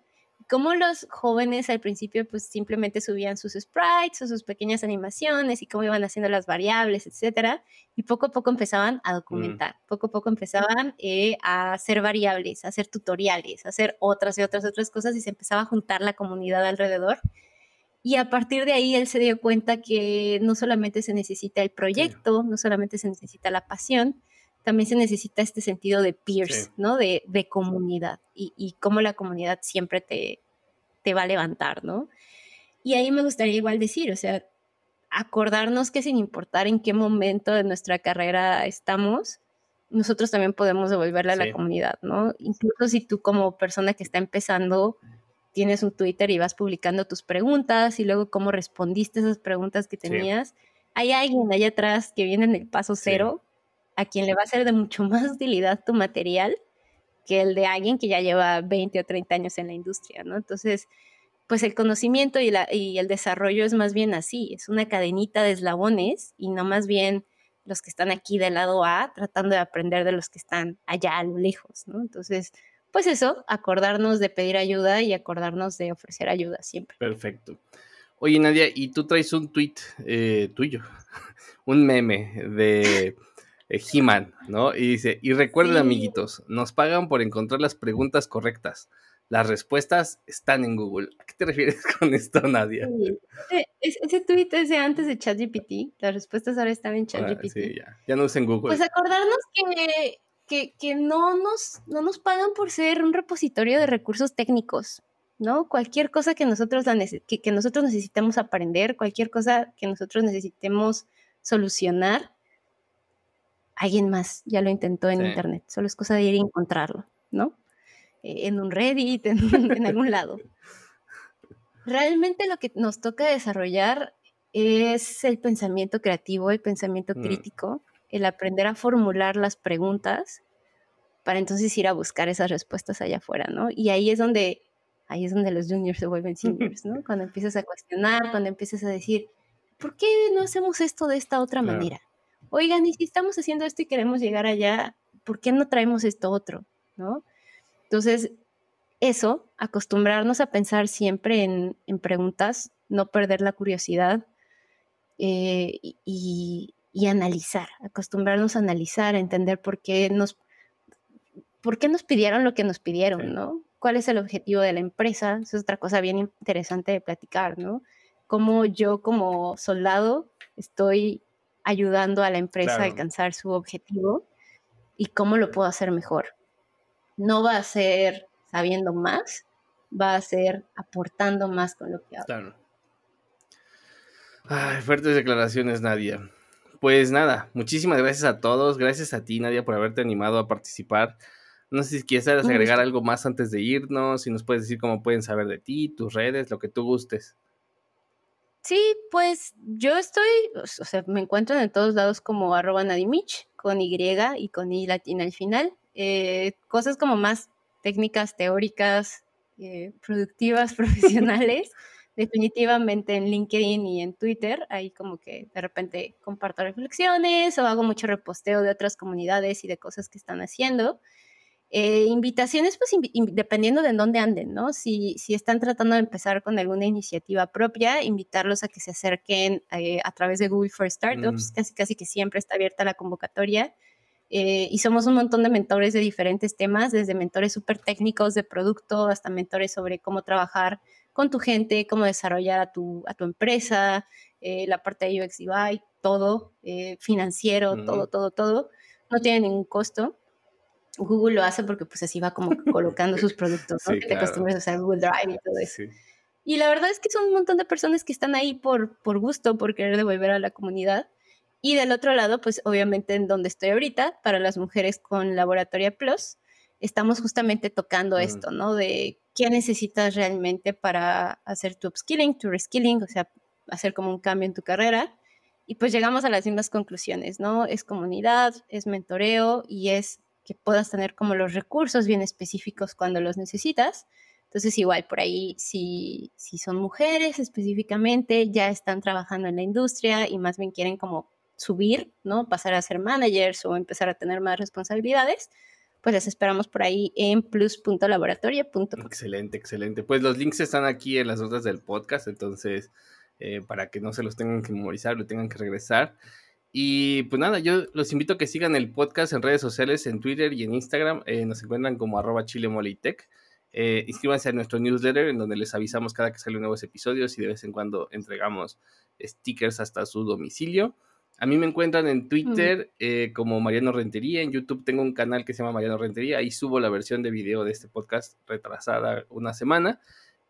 [SPEAKER 2] como los jóvenes al principio pues simplemente subían sus sprites o sus pequeñas animaciones y cómo iban haciendo las variables, etcétera, y poco a poco empezaban a mm. documentar, poco a poco empezaban eh, a hacer variables, a hacer tutoriales, a hacer otras y otras otras cosas y se empezaba a juntar la comunidad alrededor. Y a partir de ahí él se dio cuenta que no solamente se necesita el proyecto, no solamente se necesita la pasión, también se necesita este sentido de peers, ¿no? De, comunidad y, y, cómo la comunidad siempre te, te va a levantar, ¿no? Y ahí me gustaría igual decir, o sea, acordarnos que sin importar en qué momento de nuestra carrera estamos, nosotros también podemos devolverle a la comunidad, ¿no? Incluso si tú como persona que está empezando tienes un Twitter y vas publicando tus preguntas y luego cómo respondiste esas preguntas que tenías, hay alguien allá atrás que viene en el paso cero a quien le va a ser de mucho más utilidad tu material que el de alguien que ya lleva 20 o 30 años en la industria, ¿no? Entonces, pues el conocimiento y, la, y el desarrollo es más bien así, es una cadenita de eslabones y no más bien los que están aquí del lado A tratando de aprender de los que están allá a lo lejos, ¿no? Entonces, pues eso, acordarnos de pedir ayuda y acordarnos de ofrecer ayuda siempre.
[SPEAKER 1] Perfecto. Oye, Nadia, y tú traes un tweet eh, tuyo, un meme de eh, He-Man, ¿no? Y dice, y recuerden amiguitos, nos pagan por encontrar las preguntas correctas. Las respuestas están en Google. ¿A qué te refieres con esto, Nadia?
[SPEAKER 2] Ese, tweet es de antes de ChatGPT. Las respuestas ahora están en ah, ChatGPT. sí,
[SPEAKER 1] ya. Ya no usen Google.
[SPEAKER 2] Pues acordarnos que, que, que, no, nos, no nos pagan por ser un repositorio de recursos técnicos, ¿no? Cualquier cosa que nosotros, la que, que nosotros necesitemos aprender, cualquier cosa que nosotros necesitemos solucionar, alguien más ya lo intentó en internet, solo es cosa de ir y encontrarlo, ¿no? Eh, en un Reddit, en, algún lado. Realmente lo que nos toca desarrollar es el pensamiento creativo, el pensamiento mm. crítico, el aprender a formular las preguntas para entonces ir a buscar esas respuestas allá afuera, ¿no? Y ahí es donde, ahí es donde los juniors se vuelven seniors, ¿no? Cuando empiezas a cuestionar, cuando empiezas a decir, ¿por qué no hacemos esto de esta otra manera? Oigan, y si estamos haciendo esto y queremos llegar allá, ¿por qué no traemos esto otro? ¿No? Entonces, eso, acostumbrarnos a pensar siempre en, preguntas, no perder la curiosidad eh, y, analizar, acostumbrarnos a analizar, a entender por qué nos, por qué nos pidieron lo que nos pidieron, ¿no? ¿Cuál es el objetivo de la empresa? Eso es otra cosa bien interesante de platicar, ¿no? Cómo yo como soldado estoy ayudando a la empresa a alcanzar su objetivo y cómo lo puedo hacer mejor. No va a ser sabiendo más, va a ser aportando más con lo que hago. Claro.
[SPEAKER 1] Ay, fuertes declaraciones, Nadia. Pues nada, muchísimas gracias a todos. Gracias a ti, Nadia, por haberte animado a participar. No sé si quieres agregar algo más antes de irnos, si nos puedes decir cómo pueden saber de ti, tus redes, lo que tú gustes.
[SPEAKER 2] Sí, pues yo estoy, o sea, me encuentro en todos lados como arroba nadimich, con Y y con I latina al final. Eh, cosas como más técnicas, teóricas, eh, productivas, profesionales, definitivamente en LinkedIn y en Twitter, ahí como que de repente comparto reflexiones o hago mucho reposteo de otras comunidades y de cosas que están haciendo. Eh, invitaciones, pues dependiendo de dónde anden, ¿no? Si, si están tratando de empezar con alguna iniciativa propia, invitarlos a que se acerquen eh, a través de Google for Startups, casi casi que siempre está abierta la convocatoria. Eh, y somos un montón de mentores de diferentes temas, desde mentores súper técnicos de producto hasta mentores sobre cómo trabajar con tu gente, cómo desarrollar a tu, a tu empresa, la parte de UX UI, todo, financiero, todo, todo, todo. No tiene ningún costo. Google lo hace porque pues así va como colocando sus productos, ¿no? que te acostumbres a usar Google Drive y todo eso. Y la verdad es que son un montón de personas que están ahí por, por gusto, por querer devolver a la comunidad. Y del otro lado, pues obviamente en donde estoy ahorita, para las mujeres con Laboratoria Plus, estamos justamente tocando mm. esto, ¿no? De qué necesitas realmente para hacer tu upskilling, tu reskilling, o sea, hacer como un cambio en tu carrera. Y pues llegamos a las mismas conclusiones, ¿no? Es comunidad, es mentoreo y es que puedas tener como los recursos bien específicos cuando los necesitas, Entonces igual por ahí si, si son mujeres específicamente, ya están trabajando en la industria y más bien quieren como subir, ¿no? Pasar a ser managers o empezar a tener más responsabilidades, pues les esperamos por ahí en plus.laboratorio.com.
[SPEAKER 1] Excelente, excelente. Pues los links están aquí en las notas del podcast, entonces eh, para que no se los tengan que memorizar, lo tengan que regresar. Y pues nada, yo los invito a que sigan el podcast en redes sociales, en Twitter y en Instagram. Eh, nos encuentran como arroba chilemolitech. Eh, inscríbanse a nuestro newsletter en donde les avisamos cada que salen nuevos episodios y de vez en cuando entregamos stickers hasta su domicilio. A mí me encuentran en Twitter eh, como Mariano Rentería. En YouTube tengo un canal que se llama Mariano Rentería. Ahí subo la versión de video de este podcast retrasada una semana.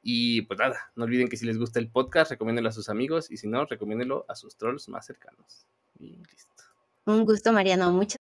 [SPEAKER 1] Y pues nada, no olviden que si les gusta el podcast, recomiéndenlo a sus amigos. Y si no, recomiéndenlo a sus trolls más cercanos. Y listo.
[SPEAKER 2] Un gusto, Mariano. Muchas